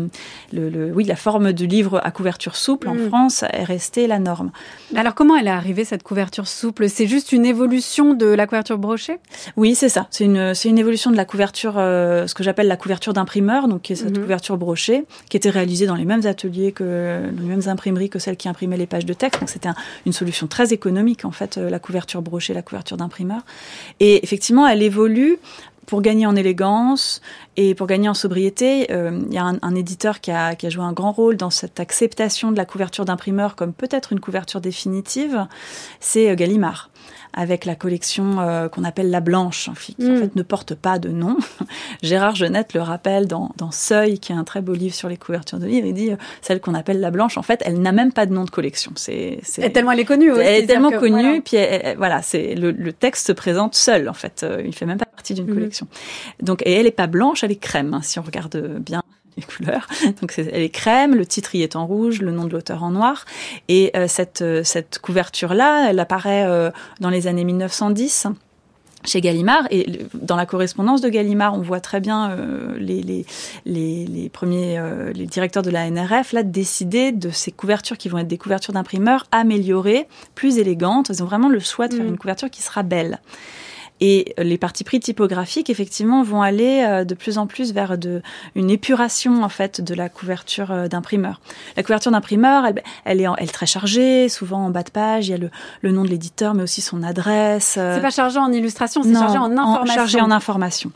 Le, oui, la forme du livre à couverture souple en mm. France est restée la norme. Alors comment elle est arrivée cette couverture souple? C'est juste une évolution de la couverture brochée? Oui, c'est ça. C'est une, c'est une évolution de la couverture, ce que j'appelle la couverture d'imprimeur, donc qui est cette mhm. couverture brochée, qui était réalisée dans les mêmes ateliers que les mêmes imprimeries que celles qui imprimaient les pages de texte. Donc c'était une solution très économique en fait, euh, la couverture brochée, la couverture d'imprimeur. Et effectivement, elle évolue pour gagner en élégance et pour gagner en sobriété, euh, il y a un, éditeur qui a, qui a, joué un grand rôle dans cette acceptation de la couverture d'imprimeur comme peut-être une couverture définitive, c'est euh, Gallimard avec la collection euh, qu'on appelle La Blanche, qui en mm. fait ne porte pas de nom. Gérard Genette le rappelle dans, dans, Seuil, qui est un très beau livre sur les couvertures de livres. Il dit euh, celle qu'on appelle La Blanche, en fait, elle n'a même pas de nom de collection. C'est tellement elle est connue. elle est tellement connue, puis voilà, c'est le, le, texte se présente seul en fait. Euh, il fait même pas partie d'une mm. collection. Donc et elle est pas blanche, elle est crème. Hein, si on regarde bien les couleurs. Donc elle est crème, le titre y est en rouge, le nom de l'auteur en noir. Et euh, cette, euh, cette couverture-là, elle apparaît euh, dans les années 1910 chez Gallimard. Et dans la correspondance de Gallimard, on voit très bien les, les, les, les, premiers les directeurs de la NRF là décider de ces couvertures qui vont être des couvertures d'imprimeurs améliorées, plus élégantes. Ils ont vraiment le choix de faire mm. une couverture qui sera belle. Et les parties pris typographiques, effectivement, vont aller euh, de plus en plus vers de, une épuration, en fait, de la couverture euh, d'imprimeur. La couverture d'imprimeur, elle, elle, est, elle très chargée, souvent en bas de page, il y a le, le nom de l'éditeur, mais aussi son adresse. Euh. C'est pas chargé en illustration, c'est chargé en information. chargé en information.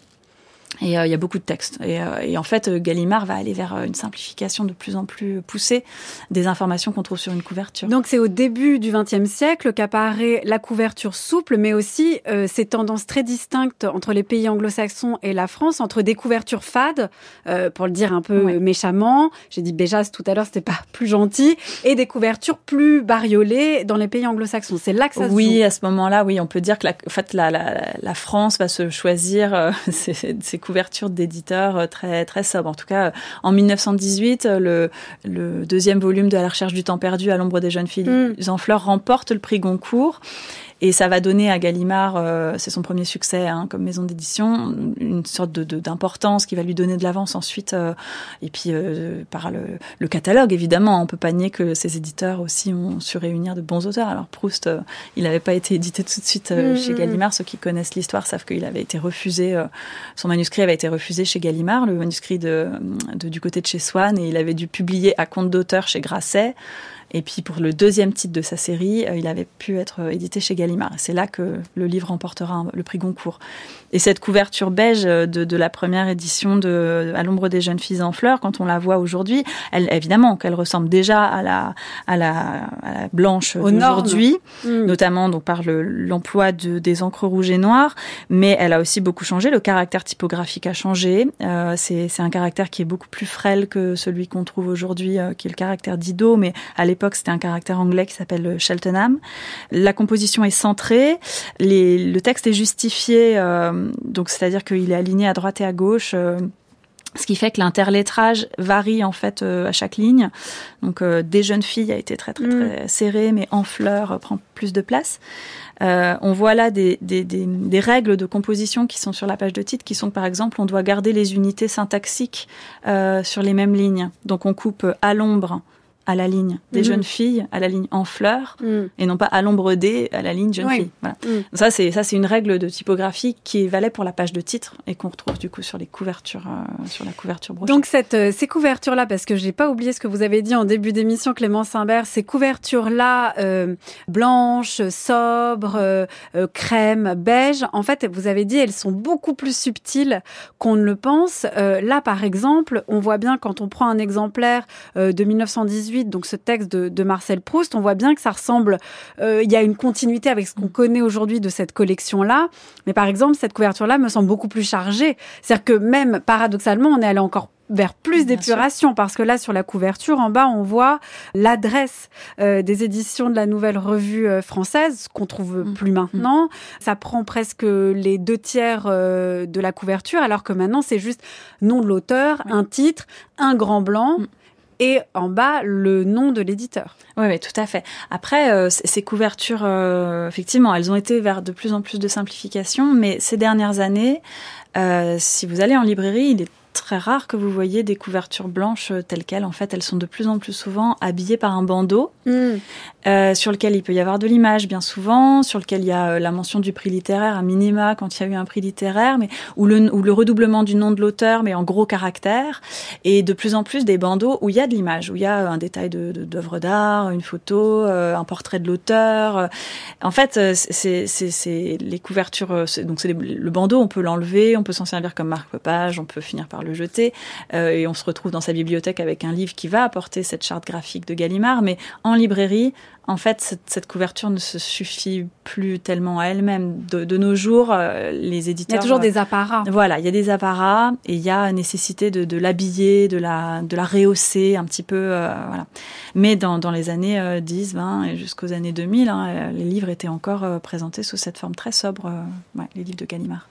Et euh, il y a beaucoup de textes. Et, euh, et, en fait, euh, Gallimard va aller vers une simplification de plus en plus poussée des informations qu'on trouve sur une couverture. Donc c'est au début du XXe siècle qu'apparaît la couverture souple, mais aussi ces tendances très distinctes entre les pays anglo-saxons et la France, entre des couvertures fades, pour le dire un peu méchamment, j'ai dit Béjas tout à l'heure, c'était pas plus gentil, et des couvertures plus bariolées dans les pays anglo-saxons. C'est là que ça se Oui, à ce moment-là, oui, on peut dire que la, en fait, la, la, la France va se choisir ces, ces couverture d'éditeurs euh, très très sobre. En tout cas, euh, en 1918, euh, le, le deuxième volume de À la recherche du temps perdu à l'ombre des jeunes filles mm. en fleurs remporte le prix Goncourt. Et ça va donner à Gallimard, euh, c'est son premier succès hein, comme maison d'édition, une sorte de d'importance qui va lui donner de l'avance ensuite. Euh, et puis euh, par le, le, catalogue, évidemment, on peut pas nier que ses éditeurs aussi ont su réunir de bons auteurs. Alors Proust, il n'avait pas été édité tout de suite mmh, chez mmh. Gallimard. Ceux qui connaissent l'histoire savent qu'il avait été refusé. son manuscrit avait été refusé chez Gallimard, le manuscrit de, de, du côté de chez Swann, et il avait dû publier à compte d'auteur chez Grasset. Et puis pour le deuxième titre de sa série, euh, il avait pu être euh, édité chez Gallimard. C'est là que le livre remportera le prix Goncourt. Et cette couverture beige de, de la première édition de À l'ombre des jeunes filles en fleurs, quand on la voit aujourd'hui, elle, évidemment qu'elle ressemble déjà à la, à la, à la blanche d'aujourd'hui, mm. notamment donc par l'emploi de, des encres rouges et noires, mais elle a aussi beaucoup changé. Le caractère typographique a changé. Euh, C'est un caractère qui est beaucoup plus frêle que celui qu'on trouve aujourd'hui, euh, qui est le caractère d'Ido, mais à l'époque c'était un caractère anglais qui s'appelle Cheltenham. La composition est centrée, le texte est justifié, euh, donc c'est-à-dire qu'il est aligné à droite et à gauche. Euh, ce qui fait que l'interlettrage varie en fait euh, à chaque ligne. Donc des jeunes filles a été très très très mm. serré, mais en fleurs prend plus de place. on voit là des, des, des, des, règles de composition qui sont sur la page de titre, qui sont par exemple, on doit garder les unités syntaxiques sur les mêmes lignes. Donc on coupe à l'ombre à la ligne des mhm. jeunes filles, à la ligne en fleurs, mhm. et non pas à l'ombre des, à la ligne jeune fille. Voilà. Mhm. Ça, c'est ça, c'est une règle de typographie qui valait pour la page de titre et qu'on retrouve du coup sur les couvertures, euh, sur la couverture brochée. Donc cette, euh, ces couvertures-là, parce que j'ai pas oublié ce que vous avez dit en début d'émission, Clément Simbert, ces couvertures-là euh, blanches, sobres, crème, beige, en fait, vous avez dit, elles sont beaucoup plus subtiles qu'on ne le pense. là, par exemple, on voit bien quand on prend un exemplaire de 1918 donc ce texte de, Marcel Proust, on voit bien que ça ressemble, euh, il y a une continuité avec ce qu'on connaît aujourd'hui de cette collection-là. Mais par exemple, cette couverture-là me semble beaucoup plus chargée. C'est-à-dire que même paradoxalement, on est allé encore vers plus d'épuration parce que là sur la couverture en bas on voit l'adresse euh, des éditions de la nouvelle revue euh, française qu'on trouve mmh. plus maintenant mmh. ça prend presque les deux tiers de la couverture alors que maintenant c'est juste nom de l'auteur un titre un grand blanc mmh et en bas le nom de l'éditeur. Oui, oui, tout à fait. Après, euh, ces couvertures, euh, effectivement, elles ont été vers de plus en plus de simplification, mais ces dernières années, euh, si vous allez en librairie, il est très rare que vous voyez des couvertures blanches euh, telles quelles. En fait, elles sont de plus en plus souvent habillées par un bandeau Hmm. euh, sur lequel il peut y avoir de l'image, bien souvent, sur lequel il y a euh, la mention du prix littéraire à minima quand il y a eu un prix littéraire, mais ou le, ou le redoublement du nom de l'auteur, mais en gros caractères, et de plus en plus des bandeaux où il y a de l'image, où il y a un détail de de- d'œuvre d'art, une photo, un portrait de l'auteur. En fait, c'est les couvertures, donc c'est le bandeau, on peut l'enlever, on peut s'en servir comme marque-page, on peut finir par le jeter, euh, et on se retrouve dans sa bibliothèque avec un livre qui va apporter cette charte graphique de Gallimard, mais en librairie, en fait, cette, cette couverture ne se suffit plus tellement à elle-même. De, de nos jours, euh, les Il y éditeurs... a toujours des apparats. Voilà, il y a des apparats et il y a nécessité de, de l'habiller, de la, de la rehausser un petit peu. euh, voilà. Mais dans, dans les années euh, 10, 20 et jusqu'aux années 2000, hein, euh, les livres étaient encore euh, présentés sous cette forme très sobre, euh, ouais, les livres de Gallimard.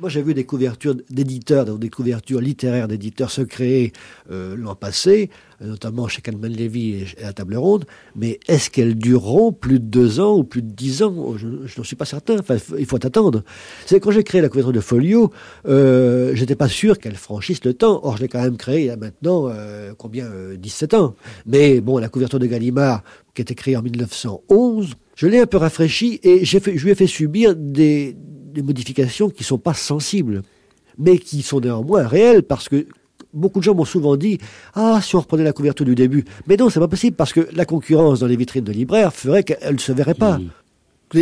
Moi, j'ai vu des couvertures d'éditeurs, des couvertures littéraires d'éditeurs se créer euh, l'an passé, euh, notamment chez Kahneman Levy et à Table Ronde. Mais est-ce qu'elles dureront plus de deux ans ou plus de dix ans? Je, je n'en suis pas certain. Enfin, il faut attendre. C'est quand j'ai créé la couverture de Folio, euh, j'étais pas sûr qu'elle franchisse le temps. Or, je l'ai quand même créée il y a maintenant euh, combien euh, 17 ans. Mais bon, la couverture de Gallimard, qui été créée en 1911, je l'ai un peu rafraîchie et je lui ai fait subir des, des modifications qui sont pas sensibles, mais qui sont néanmoins réelles parce que beaucoup de gens m'ont souvent dit ah si on reprenait la couverture du début, mais non c'est pas possible parce que la concurrence dans les vitrines de libraires ferait qu'elle ne se verrait pas.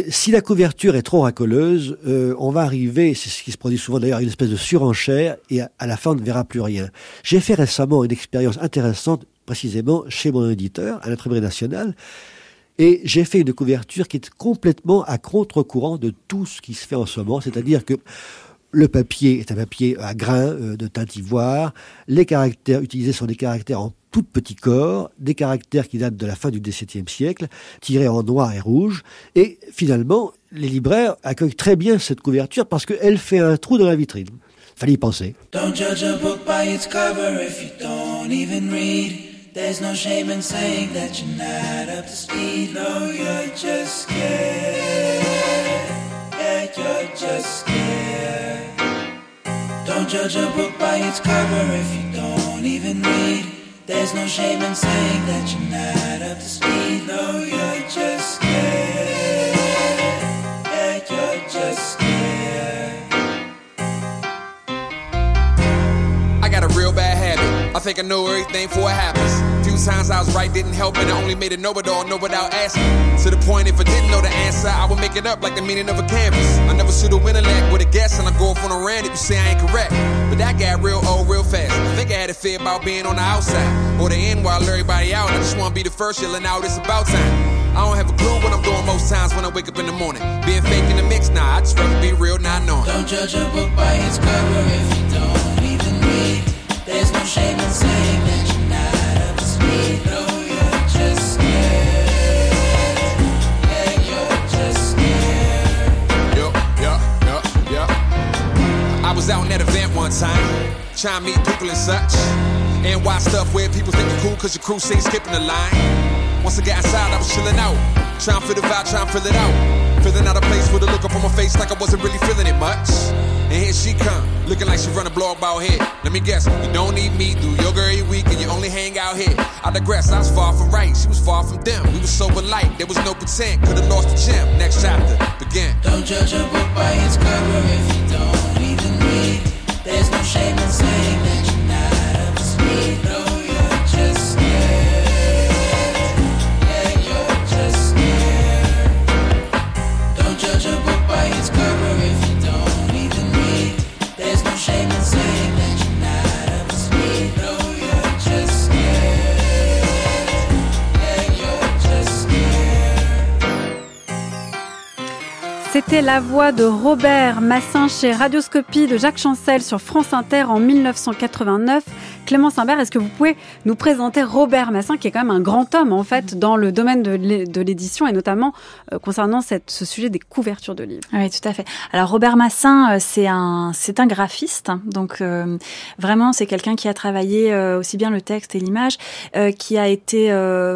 Si la couverture est trop racoleuse, euh, on va arriver, c'est ce qui se produit souvent d'ailleurs, à une espèce de surenchère et à, à la fin on ne verra plus rien. J'ai fait récemment une expérience intéressante, précisément chez mon éditeur, à l'imprimerie nationale, et j'ai fait une couverture qui est complètement à contre-courant de tout ce qui se fait en ce moment, c'est-à-dire que le papier est un papier à grains euh, de teinte ivoire, les caractères utilisés sont des caractères en tout petits corps, des caractères qui datent de la fin du XVIIe siècle, tirés en noir et rouge, et finalement, les libraires accueillent très bien cette couverture parce qu'elle fait un trou dans la vitrine. Fallait y penser. Don't judge a book by its cover if you don't even read. There's no shame in saying that you're not up to speed. No, you're just scared. Yeah, you're just scared. Don't judge a book by its cover if you don't even read. There's no shame in saying that you're not up to speed. No, you're just scared. Think I know everything before it happens. Few times I was right, didn't help, and I only made it know it all, know without asking. To the point, if I didn't know the answer, I would make it up like the meaning of a canvas. I never shoot a winner leg with a guess, and I go off on a rant if you say I ain't correct. But that got real old real fast. I think I had a fear about being on the outside, or the end while everybody out. I just wanna be the first yelling out, it's about time. I don't have a clue what I'm doing most times when I wake up in the morning. Being fake in the mix, nah, I just rather be real, not knowing. Don't judge a book by its cover if you don't even read. There's no shame in saying that you're not up to speed. No, you're just scared. Yeah, you're just scared. Yup, yup, yup, yup. I was out in that event one time, trying to meet people and such. And why stuff where people think you're cool cause your crew say skipping the line. Once I got inside, I was chilling out. Trying to feel the vibe, trying to fill it out. Filling out a place with a look up on my face like I wasn't really feeling it much. And here she come, looking like she run a blog about here. Let me guess, you don't need me, do yoga every week, and you only hang out here. I digress, I was far from right, she was far from them. We were so light, there was no pretend, could've lost the gym. Next chapter, begin. Don't judge a book by its cover if you don't even read. There's no shame in saying C'était la voix de Robert Massin chez Radioscopie de Jacques Chancel sur France Inter en 1989. Clément Simbert, est-ce que vous pouvez nous présenter Robert Massin, qui est quand même un grand homme en fait dans le domaine de l'édition et notamment euh, concernant cette, ce sujet des couvertures de livres? Oui, tout à fait. Alors Robert Massin, euh, c'est un c'est un graphiste, donc euh, vraiment c'est quelqu'un qui a travaillé aussi bien le texte et l'image, qui a été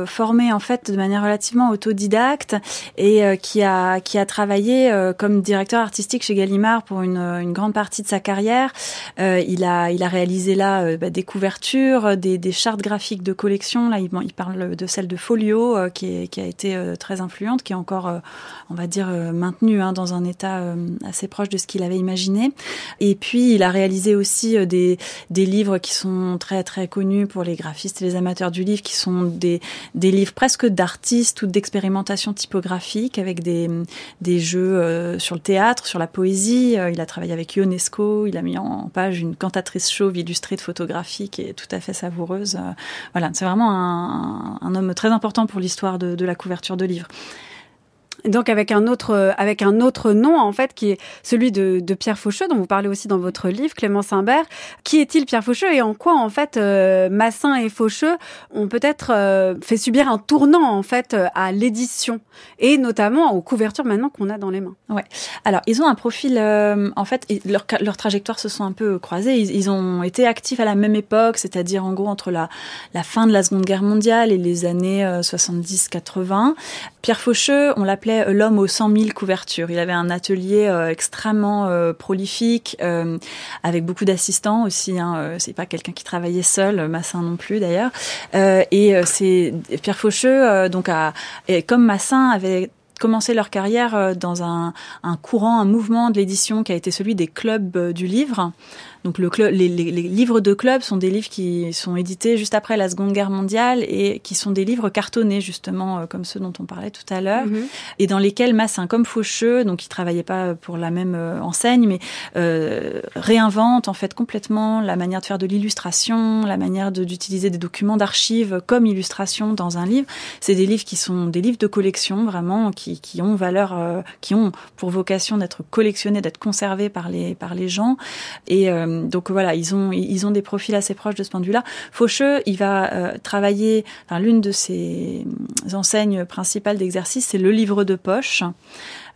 formé en fait de manière relativement autodidacte et qui a qui a travaillé comme directeur artistique chez Gallimard pour une, une grande partie de sa carrière. il a il a réalisé là bah, des couvertures, des, des chartes graphiques de collection. Là, il, parle de celle de Folio, euh, qui, a été euh, très influente, qui est encore, euh, on va dire, maintenue hein, dans un état assez proche de ce qu'il avait imaginé. Et puis, il a réalisé aussi des, livres qui sont très très connus pour les graphistes et les amateurs du livre, qui sont des, livres presque d'artistes ou d'expérimentation typographique avec des, jeux sur le théâtre, sur la poésie. Il a travaillé avec UNESCO, il a mis en page une cantatrice chauve illustrée de qui est tout à fait savoureuse. Euh, voilà, c'est vraiment un, homme très important pour l'histoire de la couverture de livres donc avec un autre euh, avec un autre nom en fait qui est celui de, de, Pierre Faucheux dont vous parlez aussi dans votre livre Clément Simbert. Qui est-il Pierre Faucheux et en quoi en fait euh, Massin et Faucheux ont peut-être euh, fait subir un tournant en fait à l'édition et notamment aux couvertures maintenant qu'on a dans les mains? Ouais. Alors ils ont un profil en fait leur leur trajectoire se sont un peu croisées. Ils, ils ont été actifs à la même époque, c'est-à-dire en gros entre la la fin de la Seconde Guerre mondiale et les années 70-80. Pierre Faucheux, on l'appelait euh, l'homme aux 100 000 couvertures. Il avait un atelier euh, extrêmement euh, prolifique, avec beaucoup d'assistants aussi. Hein, c'est pas quelqu'un qui travaillait seul, Massin non plus d'ailleurs. et c'est Pierre Faucheux, donc et comme Massin avait commencé leur carrière dans un, un courant, un mouvement de l'édition qui a été celui des clubs du livre. Donc le club, les, les, les, livres de club sont des livres qui sont édités juste après la Seconde Guerre mondiale et qui sont des livres cartonnés justement euh, comme ceux dont on parlait tout à l'heure mm-hmm. et dans lesquels Massin comme Faucheux, donc il travaillait pas pour la même euh, enseigne mais euh, réinvente en fait complètement la manière de faire de l'illustration, la manière d'utiliser des documents d'archives comme illustration dans un livre. C'est des livres qui sont des livres de collection vraiment qui, qui ont valeur, euh, qui ont pour vocation d'être collectionnés, d'être conservés par les par les gens et euh, donc voilà, ils ont ils ont des profils assez proches de ce point de vue-là. Faucheux, il va euh, travailler. Enfin, l'une de ses enseignes principales d'exercice, c'est le livre de poche.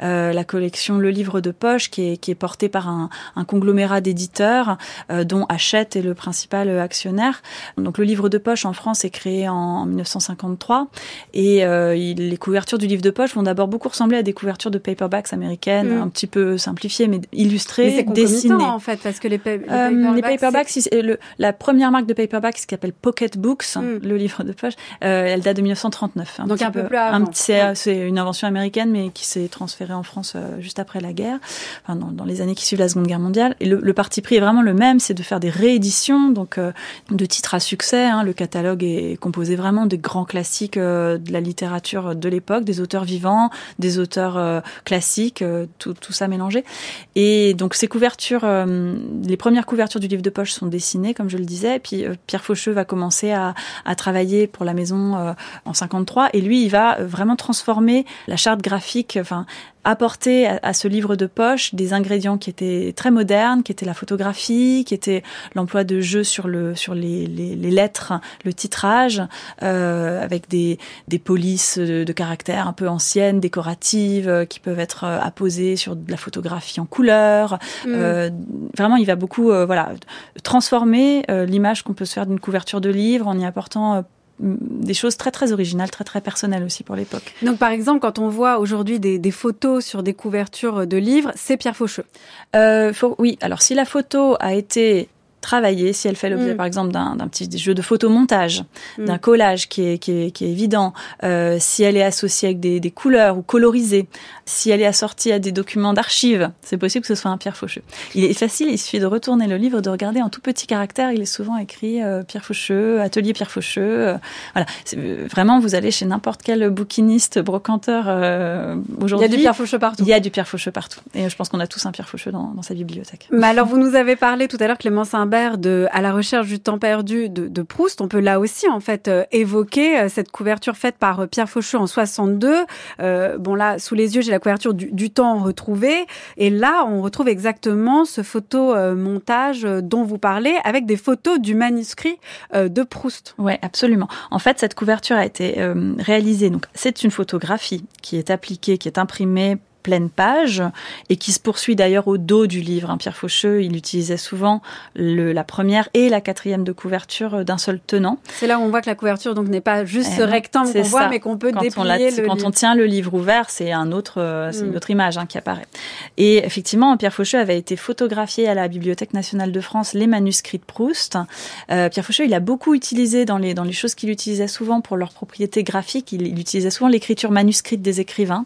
Euh, la collection Le Livre de Poche, qui est, qui est portée par un, un conglomérat d'éditeurs, euh, dont Hachette est le principal actionnaire. Donc le Livre de Poche en France est créé en 1953 et euh, il, les couvertures du livre de poche vont d'abord beaucoup ressembler à des couvertures de paperbacks américaines, mm. un petit peu simplifiées, mais illustrées, mais dessinées. en fait, parce que les, pa les paperbacks, les paperbacks le, la première marque de paperbacks, qui s'appelle Pocket Books, mm. le livre de poche, elle date de 1939. Un Donc un peu, plus avant. C'est une invention américaine, mais qui s'est transférée en France euh, juste après la guerre, enfin, dans, les années qui suivent la Seconde Guerre mondiale. Et le, parti pris est vraiment le même, c'est de faire des rééditions, donc euh, de titres à succès. Hein. Le catalogue est composé vraiment des grands classiques euh, de la littérature de l'époque, des auteurs vivants, des auteurs classiques, tout, ça mélangé. Et donc ces couvertures, les premières couvertures du livre de poche sont dessinées, comme je le disais. Puis Pierre Faucheux va commencer à, à travailler pour la maison en 53, et lui, il va vraiment transformer la charte graphique, enfin apporter à, à, ce livre de poche des ingrédients qui étaient très modernes, qui étaient la photographie, qui était l'emploi de jeux sur le sur les, les, les lettres, le titrage, euh, avec des des polices de, de caractère un peu anciennes, décoratives, euh, qui peuvent être euh, apposées sur de la photographie en couleur. Mmh. Euh, vraiment, il va beaucoup euh, voilà transformer l'image qu'on peut se faire d'une couverture de livre en y apportant des choses très très originales, très très personnelles aussi pour l'époque. Donc par exemple, quand on voit aujourd'hui des, des, photos sur des couvertures de livres, c'est Pierre Faucheux. Euh, faut, oui, alors si la photo a été travailler, si elle fait l'objet, mmh. par exemple, d'un petit jeu de photomontage, mmh. d'un collage qui est, qui est, qui est évident, euh, si elle est associée avec des, des, couleurs ou colorisée, si elle est assortie à des documents d'archives, c'est possible que ce soit un Pierre Faucheux. Il est facile, il suffit de retourner le livre, de regarder en tout petit caractère, il est souvent écrit euh, Pierre Faucheux, Atelier Pierre Faucheux. Euh, voilà, euh, vraiment, vous allez chez n'importe quel bouquiniste, brocanteur euh, aujourd'hui. Il y a du Pierre Faucheux partout. Il y a du Pierre Faucheux partout. Et je pense qu'on a tous un Pierre Faucheux dans, dans sa bibliothèque. Mais alors, vous nous avez parlé tout à l'heure, Clément de À la recherche du temps perdu de, Proust, on peut là aussi en fait euh, évoquer euh, cette couverture faite par euh, Pierre Faucheux en 62. Euh, bon là, sous les yeux, j'ai la couverture du, temps retrouvé, et là, on retrouve exactement ce photo-montage dont vous parlez, avec des photos du manuscrit de Proust. Ouais, absolument. En fait, cette couverture a été réalisée. Donc, c'est une photographie qui est appliquée, qui est imprimée pleine page et qui se poursuit d'ailleurs au dos du livre. Hein. Pierre Faucheux, il utilisait souvent le, la première et la quatrième de couverture euh, d'un seul tenant. C'est là où on voit que la couverture donc n'est pas juste ce rectangle qu'on voit, mais qu'on peut quand déplier on le Quand livre. on tient le livre ouvert, c'est un autre, euh, c'est Mm. une autre image hein, qui apparaît. Et effectivement, Pierre Faucheux avait été photographié à la Bibliothèque nationale de France les manuscrits de Proust. Euh, Pierre Faucheux, il a beaucoup utilisé dans les dans les choses qu'il utilisait souvent pour leur propriété graphique. Il, il utilisait souvent l'écriture manuscrite des écrivains.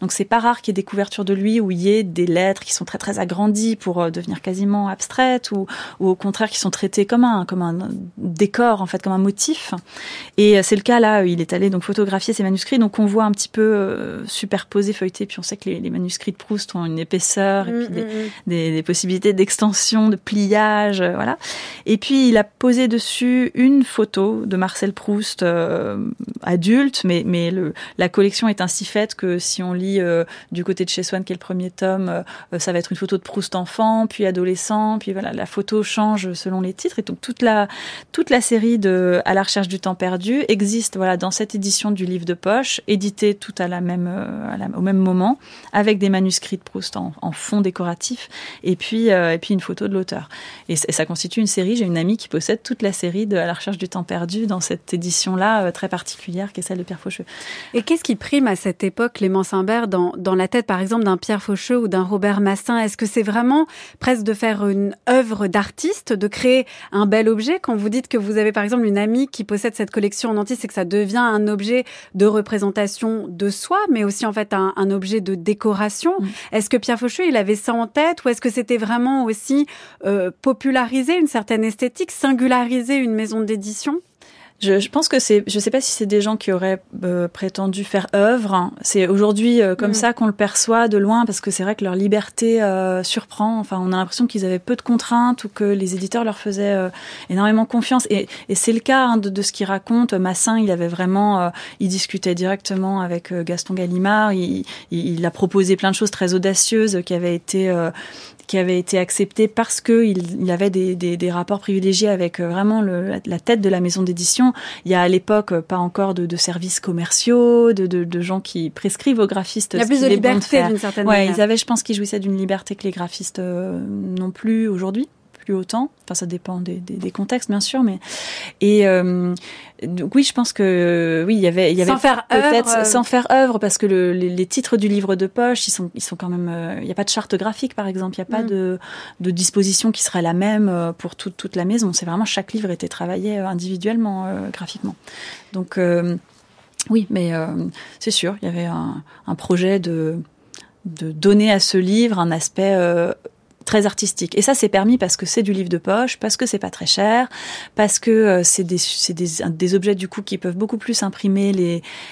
Donc c'est pas rare qu'il y ait des couvertures de lui où il y ait des lettres qui sont très très agrandies pour euh, devenir quasiment abstraites ou, ou au contraire qui sont traitées comme un comme un décor en fait comme un motif. Et euh, c'est le cas là. Il est allé donc photographier ces manuscrits. Donc on voit un petit peu euh, superposé, feuilleté. Puis on sait que les, les manuscrits de Proust ont une épaisseur et puis Mm, des, mm, mm. des, des possibilités d'extension, de pliage, voilà. Et puis il a posé dessus une photo de Marcel Proust euh, adulte, mais mais le, la collection est ainsi faite que si on lit euh, du côté de chez Swann, qui est le premier tome, euh, ça va être une photo de Proust enfant, puis adolescent, puis voilà, la photo change selon les titres. Et donc toute la toute la série de À la recherche du temps perdu existe voilà dans cette édition du livre de poche, édité tout à la même euh, au même moment, avec des manuscrits de Proust en, fond décoratif, et puis euh, et puis une photo de l'auteur. Et, ça constitue une série. J'ai une amie qui possède toute la série de À la recherche du temps perdu dans cette édition-là euh, très particulière, qui est celle de Pierre Faucheux. Et qu'est-ce qui prime à cette époque, Clément Simbert, dans, dans la tête, par exemple, d'un Pierre Faucheux ou d'un Robert Massin Est-ce que c'est vraiment presque de faire une œuvre d'artiste, de créer un bel objet? Quand vous dites que vous avez, par exemple, une amie qui possède cette collection en entier, c'est que ça devient un objet de représentation de soi, mais aussi, en fait, un, un objet de décoration. Mm. Est-ce que Pierre Faucheux, il avait ça en tête? Ou est-ce que c'était vraiment aussi euh, populariser une certaine esthétique, singulariser une maison d'édition? Je, je pense que c'est, je sais pas si c'est des gens qui auraient euh, prétendu faire œuvre. hein. C'est aujourd'hui euh, comme Mm. ça qu'on le perçoit de loin parce que c'est vrai que leur liberté euh, surprend. Enfin, on a l'impression qu'ils avaient peu de contraintes ou que les éditeurs leur faisaient euh, énormément confiance. Et, et c'est le cas hein, de, de ce qu'il raconte. Massin, il avait vraiment, euh, il discutait directement avec euh, Gaston Gallimard. Il, il, il a proposé plein de choses très audacieuses qui avaient été euh, qui avait été accepté parce que il, avait des, des, des rapports privilégiés avec vraiment le, la tête de la maison d'édition. Il y a à l'époque euh, pas encore de, de services commerciaux, de, de, de gens qui prescrivent aux graphistes. Il y a plus de bon liberté d'une certaine Ouais, manière. ils avaient, je pense, qu'ils jouissaient d'une liberté que les graphistes euh, n'ont plus aujourd'hui, plus autant. Enfin, ça dépend des, des, des contextes, bien sûr, mais et euh, donc oui, je pense que oui, il y avait, il y avait Sans faire peut-être euh, sans faire œuvre parce que le, les, les titres du livre de poche, ils sont, ils sont quand même, euh, il n'y a pas de charte graphique par exemple, il n'y a pas Mm. de, de disposition qui serait la même pour toute toute la maison. C'est vraiment chaque livre était travaillé individuellement euh, graphiquement. Donc oui, mais c'est sûr, il y avait un, un projet de de donner à ce livre un aspect euh, très artistique. Et ça, c'est permis parce que c'est du livre de poche, parce que c'est pas très cher, parce que euh, c'est des, objets du coup qui peuvent beaucoup plus imprimer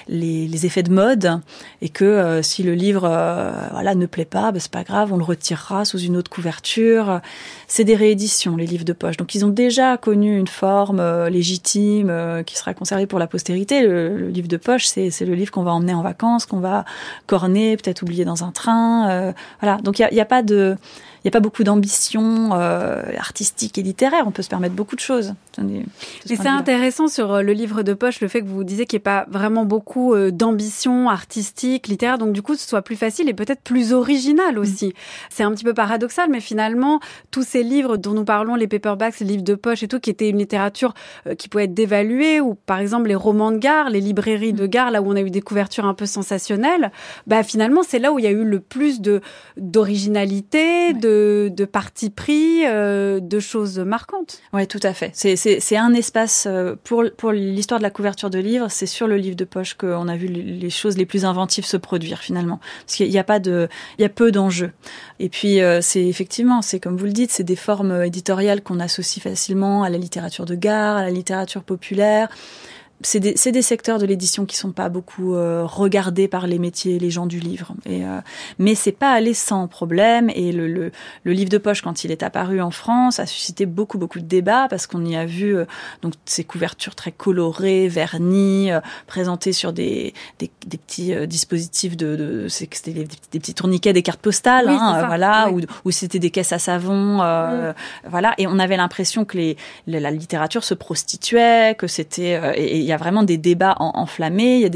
les, effets de mode, et que euh, si le livre euh, voilà ne plaît pas, ben, c'est pas grave, on le retirera sous une autre couverture. C'est des rééditions, les livres de poche. Donc ils ont déjà connu une forme euh, légitime euh, qui sera conservée pour la postérité. Le, le livre de poche, c'est le livre qu'on va emmener en vacances, qu'on va corner, peut-être oublier dans un train. euh, voilà. Donc il y a, a pas de il n'y a pas beaucoup d'ambition euh, artistique et littéraire. On peut se permettre beaucoup de choses. Attendez, de ce Mais c'est vue-là. intéressant sur euh, le livre de poche, le fait que vous disiez qu'il n'y ait pas vraiment beaucoup euh, d'ambition artistique, littéraire, donc du coup, ce soit plus facile et peut-être plus Mm. original aussi. C'est un petit peu paradoxal, mais finalement, tous ces livres dont nous parlons, les paperbacks, les livres de poche et tout, qui étaient une littérature euh, qui pouvait être dévaluée, ou par exemple les romans de gare, les librairies Mm. de gare, là où on a eu des couvertures un peu sensationnelles, bah finalement, c'est là où il y a eu le plus de d'originalité, de, de parti pris, euh, de choses marquantes. Oui, tout à fait. C'est, c'est, un espace euh, pour, pour l'histoire de la couverture de livres. C'est sur le livre de poche qu'on a vu les choses les plus inventives se produire finalement, parce qu'il y a pas de, il y a peu d'enjeux. Et puis euh, c'est effectivement, c'est comme vous le dites, c'est des formes éditoriales qu'on associe facilement à la littérature de gare, à la littérature populaire c'est des, des, secteurs de l'édition qui sont pas beaucoup euh, regardés par les métiers, les gens du livre. Et, euh, mais c'est pas allé sans problème. Et le, le, le, livre de poche, quand il est apparu en France, a suscité beaucoup beaucoup de débats parce qu'on y a vu euh, donc ces couvertures très colorées, vernies, euh, présentées sur des, des, des petits dispositifs de, de c'était des, des, petits tourniquets, des cartes postales, hein, voilà, oui. ou, c'était des caisses à savon, mm. voilà. Et on avait l'impression que les, la littérature se prostituait, que c'était et il y a vraiment des débats enflammés. Il y, a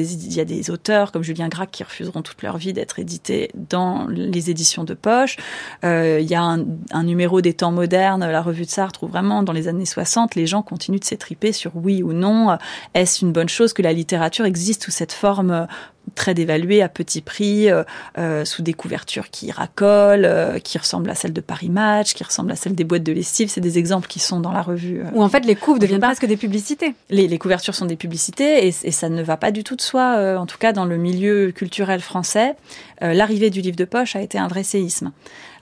des, il auteurs comme Julien Gracq qui refuseront toute leur vie d'être édités dans les éditions de poche. Euh, il y a un, un, numéro des temps modernes, la revue de Sartre, où vraiment, dans les années 60, les gens continuent de s'étriper sur oui ou non. Est-ce une bonne chose que la littérature existe sous cette forme très dévaluée à petit prix, euh, euh, sous des couvertures qui racolent, euh, qui ressemblent à celles de Paris Match, qui ressemblent à celles des boîtes de lessive. C'est des exemples qui sont dans la revue. Ou en fait, les couves deviennent presque des publicités. Les, les, couvertures sont des publicités et, et, ça ne va pas du tout de soi, en tout cas dans le milieu culturel français. L'arrivée du livre de poche a été un vrai séisme.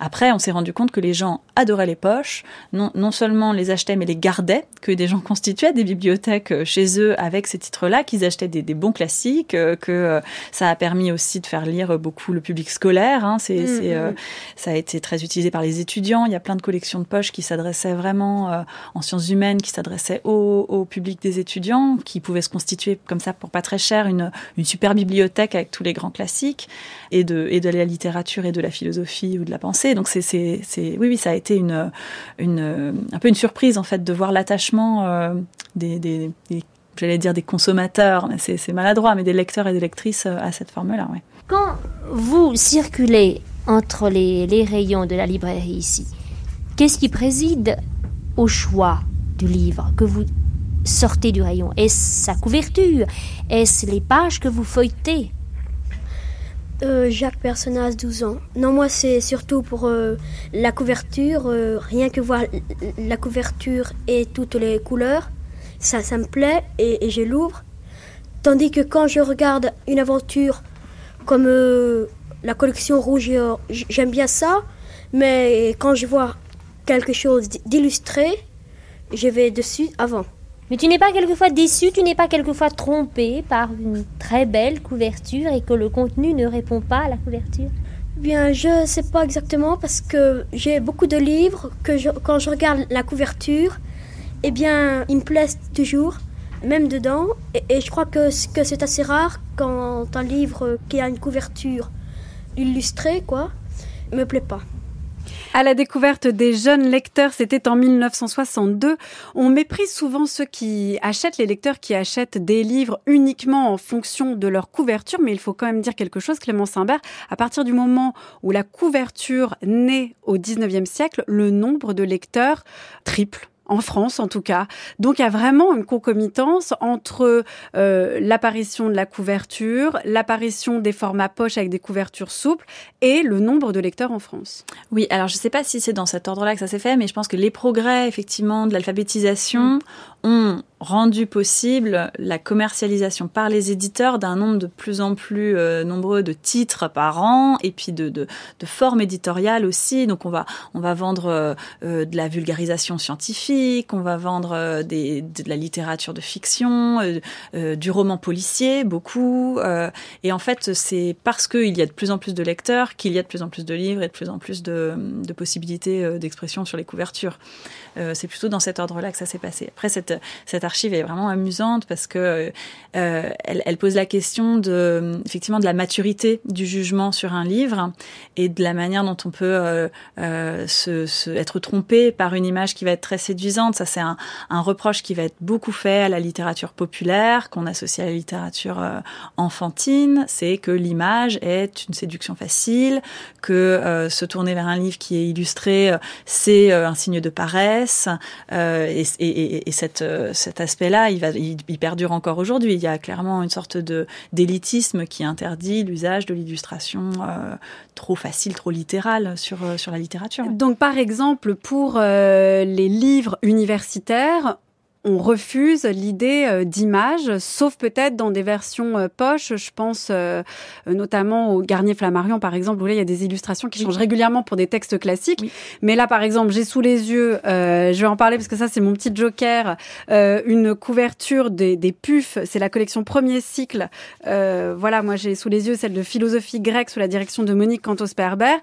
Après, on s'est rendu compte que les gens adoraient les poches, non, non seulement les achetaient, mais les gardaient, que des gens constituaient des bibliothèques chez eux avec ces titres-là, qu'ils achetaient des, des, bons classiques, que ça a permis aussi de faire lire beaucoup le public scolaire. Hein. C'est, mmh, euh, ça a été très utilisé par les étudiants. Il y a plein de collections de poches qui s'adressaient vraiment euh, en sciences humaines, qui s'adressaient au, au, public des étudiants, qui pouvaient se constituer comme ça pour pas très cher une, une super bibliothèque avec tous les grands classiques et de, et de la littérature et de la philosophie ou de la pensée. Donc c'est, c'est, c'est oui, oui, ça a été une, une, un peu une surprise en fait de voir l'attachement euh, des, des, des j'allais dire des consommateurs, mais c'est maladroit, mais des lecteurs et des lectrices euh, à cette forme-là. Ouais. Quand vous circulez entre les, les, rayons de la librairie ici, qu'est-ce qui préside au choix du livre que vous sortez du rayon? Est-ce sa couverture? Est-ce les pages que vous feuilletez? Euh, Jacques Personnaz, 12 ans. Non, moi, c'est surtout pour euh, la couverture. Euh, rien que voir la couverture et toutes les couleurs ça, ça me plaît et, et je l'ouvre. Tandis que quand je regarde une aventure comme euh, la collection Rouge et Or, j'aime bien ça, mais quand je vois quelque chose d'illustré, je vais dessus avant. Mais tu n'es pas quelquefois déçu, tu n'es pas quelquefois trompé par une très belle couverture et que le contenu ne répond pas à la couverture? Bien, je ne sais pas exactement parce que j'ai beaucoup de livres que je, quand je regarde la couverture, eh bien, ils me plaisent toujours, même dedans. Et, je crois que, que c'est assez rare quand un livre qui a une couverture illustrée, quoi, me plaît pas. À la découverte des jeunes lecteurs, c'était en 1962. On méprise souvent ceux qui achètent, les lecteurs qui achètent des livres uniquement en fonction de leur couverture, mais il faut quand même dire quelque chose, Clément Simbert. À partir du moment où la couverture naît au 19e siècle, le nombre de lecteurs triple en France en tout cas. Donc il y a vraiment une concomitance entre euh, l'apparition de la couverture, l'apparition des formats poche avec des couvertures souples et le nombre de lecteurs en France. Oui, alors je ne sais pas si c'est dans cet ordre-là que ça s'est fait, mais je pense que les progrès effectivement de l'alphabétisation ont rendu possible la commercialisation par les éditeurs d'un nombre de plus en plus euh, nombreux de titres par an et puis de, formes éditoriales aussi. Donc on va on va vendre euh de la vulgarisation scientifique, on va vendre euh, de la littérature de fiction, euh, du roman policier beaucoup. et en fait c'est parce qu'il y a de plus en plus de lecteurs qu'il y a de plus en plus de livres et de plus en plus de possibilités d'expression sur les couvertures. C'est plutôt dans cet ordre-là que ça s'est passé. Après cette cette archive est vraiment amusante parce que euh, elle, elle, pose la question de effectivement de la maturité du jugement sur un livre et de la manière dont on peut euh, euh, se, se, être trompé par une image qui va être très séduisante. Ça, c'est un, un, reproche qui va être beaucoup fait à la littérature populaire, qu'on associe à la littérature euh, enfantine. C'est que l'image est une séduction facile, que euh, se tourner vers un livre qui est illustré, c'est un signe de paresse. Et, et, cette, cet aspect-là, il, perdure encore aujourd'hui. Il y a clairement une sorte de d'élitisme qui interdit l'usage de l'illustration euh, trop facile, trop littérale sur, euh, la littérature. Donc, par exemple, pour euh, les livres universitaires, on refuse l'idée euh, d'image, sauf peut-être dans des versions euh, poches. Je pense euh, notamment au Garnier Flammarion, par exemple, où là, il y a des illustrations qui changent régulièrement pour des textes classiques. Mais là, par exemple, j'ai sous les yeux, je vais en parler parce que ça, c'est mon petit joker, une couverture des, des pufs. C'est la collection premier cycle. voilà, moi, j'ai sous les yeux celle de philosophie grecque sous la direction de Monique Cantos-Perber.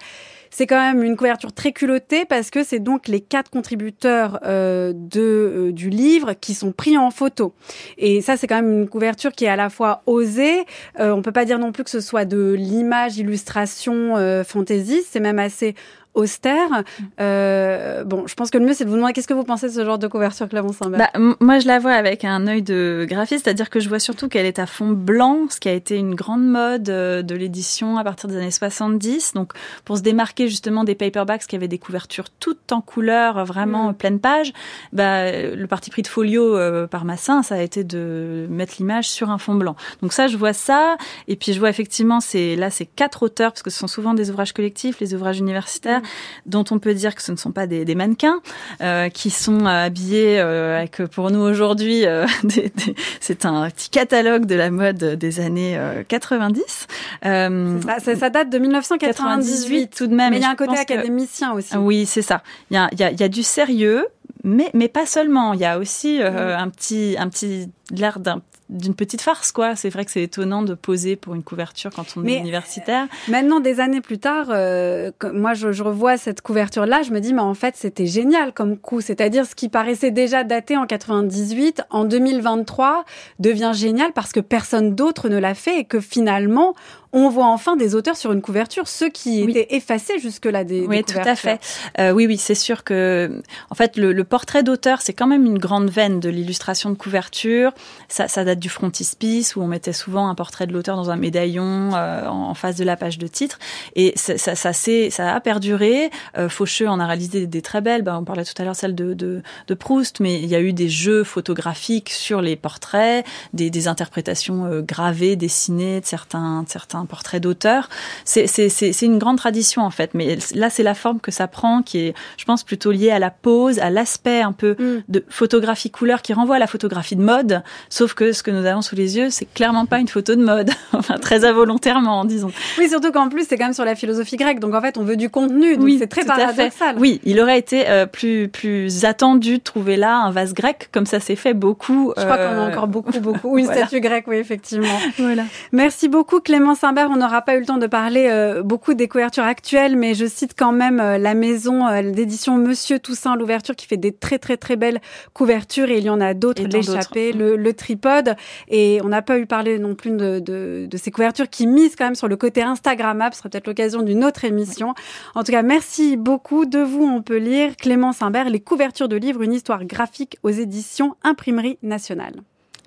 C'est quand même une couverture très culottée parce que c'est donc les quatre contributeurs euh, de euh, du livre qui sont pris en photo. Et ça, c'est quand même une couverture qui est à la fois osée. Euh, on peut pas dire non plus que ce soit de l'image illustration euh, fantasy. C'est même assez austère. Mm. Euh, bon, je pense que le mieux, c'est de vous demander qu'est-ce que vous pensez de ce genre de couverture, Clément Saint-Bert bah, Moi, je la vois avec un œil de graphiste, c'est-à-dire que je vois surtout qu'elle est à fond blanc, ce qui a été une grande mode euh, de l'édition à partir des années 70. Donc, pour se démarquer justement des paperbacks qui avaient des couvertures toutes en couleur, vraiment mm. pleine page, bah, le parti pris de folio euh, par Massin, ça a été de mettre l'image sur un fond blanc. Donc ça, je vois ça. Et puis, je vois effectivement, c'est là, c'est quatre auteurs, parce que ce sont souvent des ouvrages collectifs, les ouvrages universitaires. Dont on peut dire que ce ne sont pas des, des mannequins, euh, qui sont habillés euh, avec, pour nous aujourd'hui, euh, c'est un petit catalogue de la mode des années 90. Euh, ça, ça, date de 1998 tout de même. Mais il y a un côté académicien aussi. Oui, c'est ça. Il y a, y, a, y a du sérieux, mais, mais pas seulement. Il y a aussi euh, un petit, un petit l'air d'un d'une petite farce, quoi. C'est vrai que c'est étonnant de poser pour une couverture quand on est universitaire. Maintenant, des années plus tard, euh, moi, je, je, revois cette couverture-là, je me dis, mais en fait, c'était génial comme coup. C'est-à-dire, ce qui paraissait déjà daté en 98, en 2023, devient génial parce que personne d'autre ne l'a fait et que finalement, on voit enfin des auteurs sur une couverture, ceux qui étaient effacés jusque-là des, oui, tout à fait. Euh, oui, oui, c'est sûr que, en fait, le, le portrait d'auteur, c'est quand même une grande veine de l'illustration de couverture. Ça, ça date du frontispice où on mettait souvent un portrait de l'auteur dans un médaillon euh, en, face de la page de titre. Et ça, ça, ça, ça a perduré. Euh, Faucheux en a réalisé des, des très belles. Ben, on parlait tout à l'heure celle de, de, de, Proust, mais il y a eu des jeux photographiques sur les portraits, des, des interprétations euh, gravées, dessinées de certains, de certains portrait d'auteur. C'est une grande tradition en fait, mais là c'est la forme que ça prend qui est, je pense, plutôt liée à la pose, à l'aspect un peu mm. de photographie couleur qui renvoie à la photographie de mode, sauf que ce que nous avons sous les yeux, c'est clairement pas une photo de mode, enfin très involontairement, disons. Oui, surtout qu'en plus c'est quand même sur la philosophie grecque, donc en fait on veut du contenu, donc oui, c'est très paradoxal. Oui, il aurait été euh, plus plus attendu de trouver là un vase grec, comme ça s'est fait beaucoup. Je crois qu'on a euh, encore beaucoup beaucoup, ou une statue grecque, oui effectivement. Voilà. Merci beaucoup Clément Saint on n'aura pas eu le temps de parler euh, beaucoup des couvertures actuelles, mais je cite quand même euh, la maison euh, d'édition Monsieur Toussaint, l'ouverture qui fait des très très très belles couvertures et il y en a d'autres, l'échappée, le, le, tripode. Et on n'a pas eu parler non plus de, de, de, ces couvertures qui misent quand même sur le côté Instagrammable. Ce sera peut-être l'occasion d'une autre émission. En tout cas, merci beaucoup. De vous, on peut lire Clément Simbert, Les couvertures de livres, une histoire graphique aux éditions Imprimerie Nationale.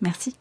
Merci.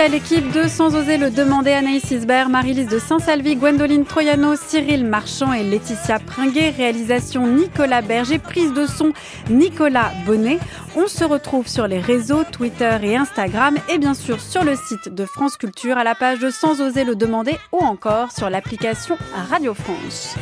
À l'équipe de Sans oser le demander, Anaïs Isbert, Marie-Lise de Saint-Salvi, Gwendoline Troyano, Cyril Marchand et Laetitia Pringuet. Réalisation Nicolas Berger, prise de son Nicolas Bonnet. On se retrouve sur les réseaux Twitter et Instagram et bien sûr sur le site de France Culture à la page de Sans oser le demander ou encore sur l'application Radio France.